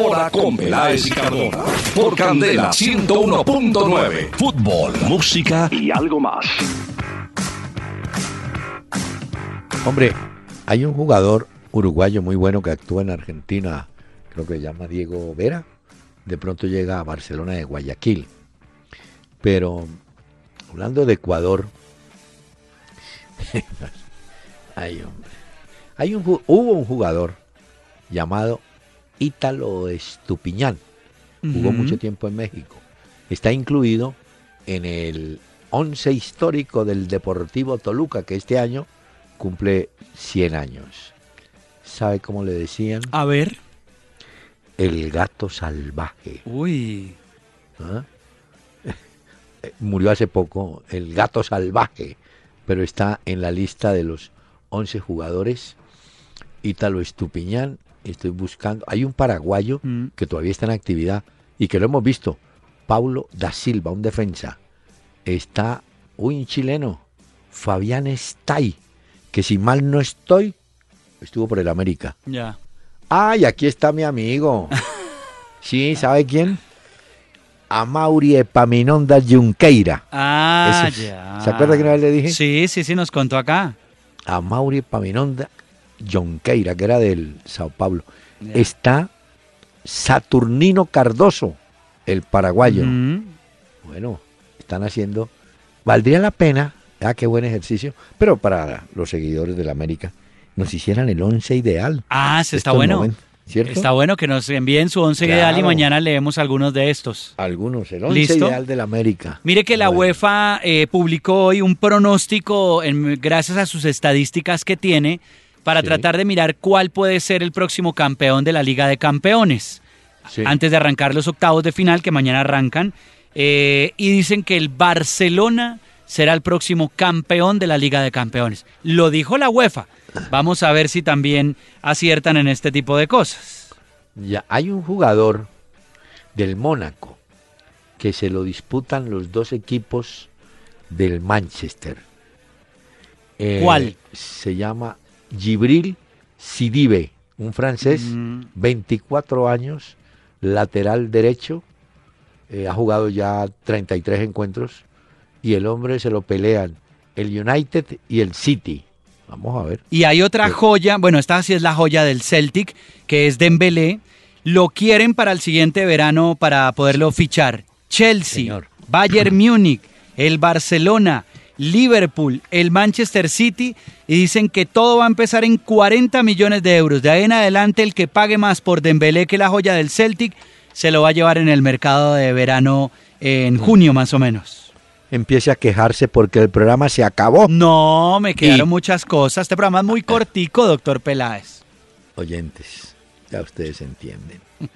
[SPEAKER 5] fantasize.
[SPEAKER 2] Una hora con Peláez y Cardona. Por Candela 101.9. Fútbol, música y algo más.
[SPEAKER 1] Hombre, hay un jugador uruguayo muy bueno que actúa en Argentina, creo que se llama Diego Vera, de pronto llega a Barcelona de Guayaquil. Pero hablando de Ecuador, hay un, hubo un jugador llamado Ítalo Estupiñán, jugó mucho tiempo en México, está incluido en el once histórico del Deportivo Toluca, que este año cumple 100 años. ¿Sabe cómo le decían?
[SPEAKER 3] A ver.
[SPEAKER 1] El gato salvaje.
[SPEAKER 3] Uy.
[SPEAKER 1] ¿ah? Eh, Murió hace poco el gato salvaje, pero está en la lista de los 11 jugadores. Ítalo Estupiñán, estoy buscando. Hay un paraguayo
[SPEAKER 3] Mm.
[SPEAKER 1] que todavía está en actividad y que lo hemos visto. Paulo da Silva, un defensa. Está un chileno, Fabián Stay, que si mal no estoy, estuvo por el América.
[SPEAKER 3] Ya.
[SPEAKER 1] Ay, aquí está mi amigo. Sí, ¿sabe quién? A Mauri Epaminonda Junqueira.
[SPEAKER 3] Ah,
[SPEAKER 1] es-
[SPEAKER 3] ya.
[SPEAKER 1] ¿Se acuerda que una vez le dije?
[SPEAKER 3] Sí, sí, sí, nos contó acá.
[SPEAKER 1] A Mauri Epaminonda Junqueira, que era del Sao Paulo. Está Saturnino Cardoso, el paraguayo.
[SPEAKER 3] Mm.
[SPEAKER 1] Bueno, están haciendo. Valdría la pena, ah, qué buen ejercicio, pero para los seguidores de la América, nos hicieran el once ideal.
[SPEAKER 3] Ah, sí, está bueno.
[SPEAKER 1] momentos, ¿Cierto?
[SPEAKER 3] Está bueno que nos envíen su once ideal y
[SPEAKER 1] Claro.
[SPEAKER 3] mañana leemos algunos de estos.
[SPEAKER 1] Algunos, el once
[SPEAKER 3] ¿Listo?
[SPEAKER 1] ideal de la América.
[SPEAKER 3] Mire que la. UEFA eh, publicó hoy un pronóstico en- gracias a sus estadísticas que tiene para
[SPEAKER 1] Sí.
[SPEAKER 3] tratar de mirar cuál puede ser el próximo campeón de la Liga de Campeones.
[SPEAKER 1] Sí.
[SPEAKER 3] Antes de arrancar los octavos de final que mañana arrancan. eh, y dicen que el Barcelona será el próximo campeón de la Liga de Campeones. Lo dijo la UEFA. Vamos a ver si también aciertan en este tipo de cosas.
[SPEAKER 1] Ya hay un jugador del Mónaco que se lo disputan los dos equipos del Manchester. Eh,
[SPEAKER 3] ¿Cuál?
[SPEAKER 1] Se llama Gibril Sidibe, un francés,
[SPEAKER 3] Mm.
[SPEAKER 1] 24 años, lateral derecho, eh, ha jugado ya 33 encuentros y el hombre se lo pelean el United y el City. Vamos a ver.
[SPEAKER 3] Y hay otra
[SPEAKER 1] Sí.
[SPEAKER 3] joya, bueno, esta sí es la joya del Celtic, que es Dembélé. Lo quieren para el siguiente verano para poderlo fichar. Chelsea,
[SPEAKER 1] Señor.
[SPEAKER 3] Bayern Múnich, el Barcelona, Liverpool, el Manchester City y dicen que todo va a empezar en 40 millones de euros. De ahí en adelante el que pague más por Dembélé que la joya del Celtic se lo va a llevar en el mercado de verano en junio más o menos.
[SPEAKER 1] Empiece a quejarse porque el programa se acabó.
[SPEAKER 3] No, me quedaron
[SPEAKER 1] Y-
[SPEAKER 3] muchas cosas. Este programa es muy cortico, doctor Peláez.
[SPEAKER 1] oyentes, ya ustedes entienden.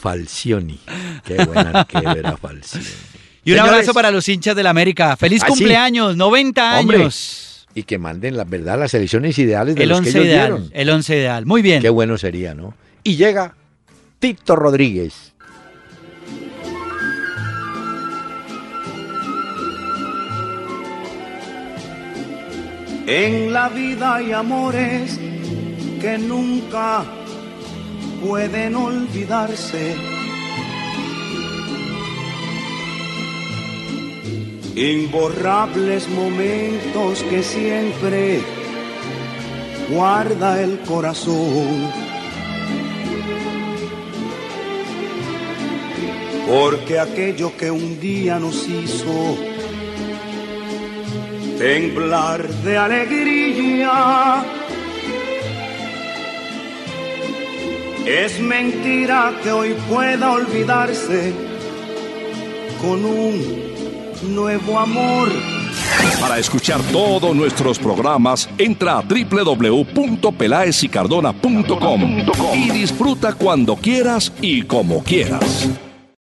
[SPEAKER 1] Falcioni, qué buen arquero era Falcioni.
[SPEAKER 3] Y un
[SPEAKER 1] Señores,
[SPEAKER 3] abrazo para los hinchas del América. ¡Feliz
[SPEAKER 1] Ah, sí.
[SPEAKER 3] cumpleaños! ¡90
[SPEAKER 1] Hombre,
[SPEAKER 3] años!
[SPEAKER 1] Y que manden la verdad las elecciones ideales de
[SPEAKER 3] El
[SPEAKER 1] los que
[SPEAKER 3] once
[SPEAKER 1] ellos
[SPEAKER 3] ideal.
[SPEAKER 1] dieron.
[SPEAKER 3] El once ideal. Muy bien.
[SPEAKER 1] Qué bueno sería, ¿no? Y llega Tito Rodríguez.
[SPEAKER 4] En la vida hay amores que nunca pueden olvidarse. Imborrables momentos que siempre guarda el corazón. Porque aquello que un día nos hizo temblar de alegría. Es mentira que hoy pueda olvidarse con un nuevo amor.
[SPEAKER 2] Para escuchar todos nuestros programas, entra a www.pelaesicardona.com y disfruta cuando quieras y como quieras.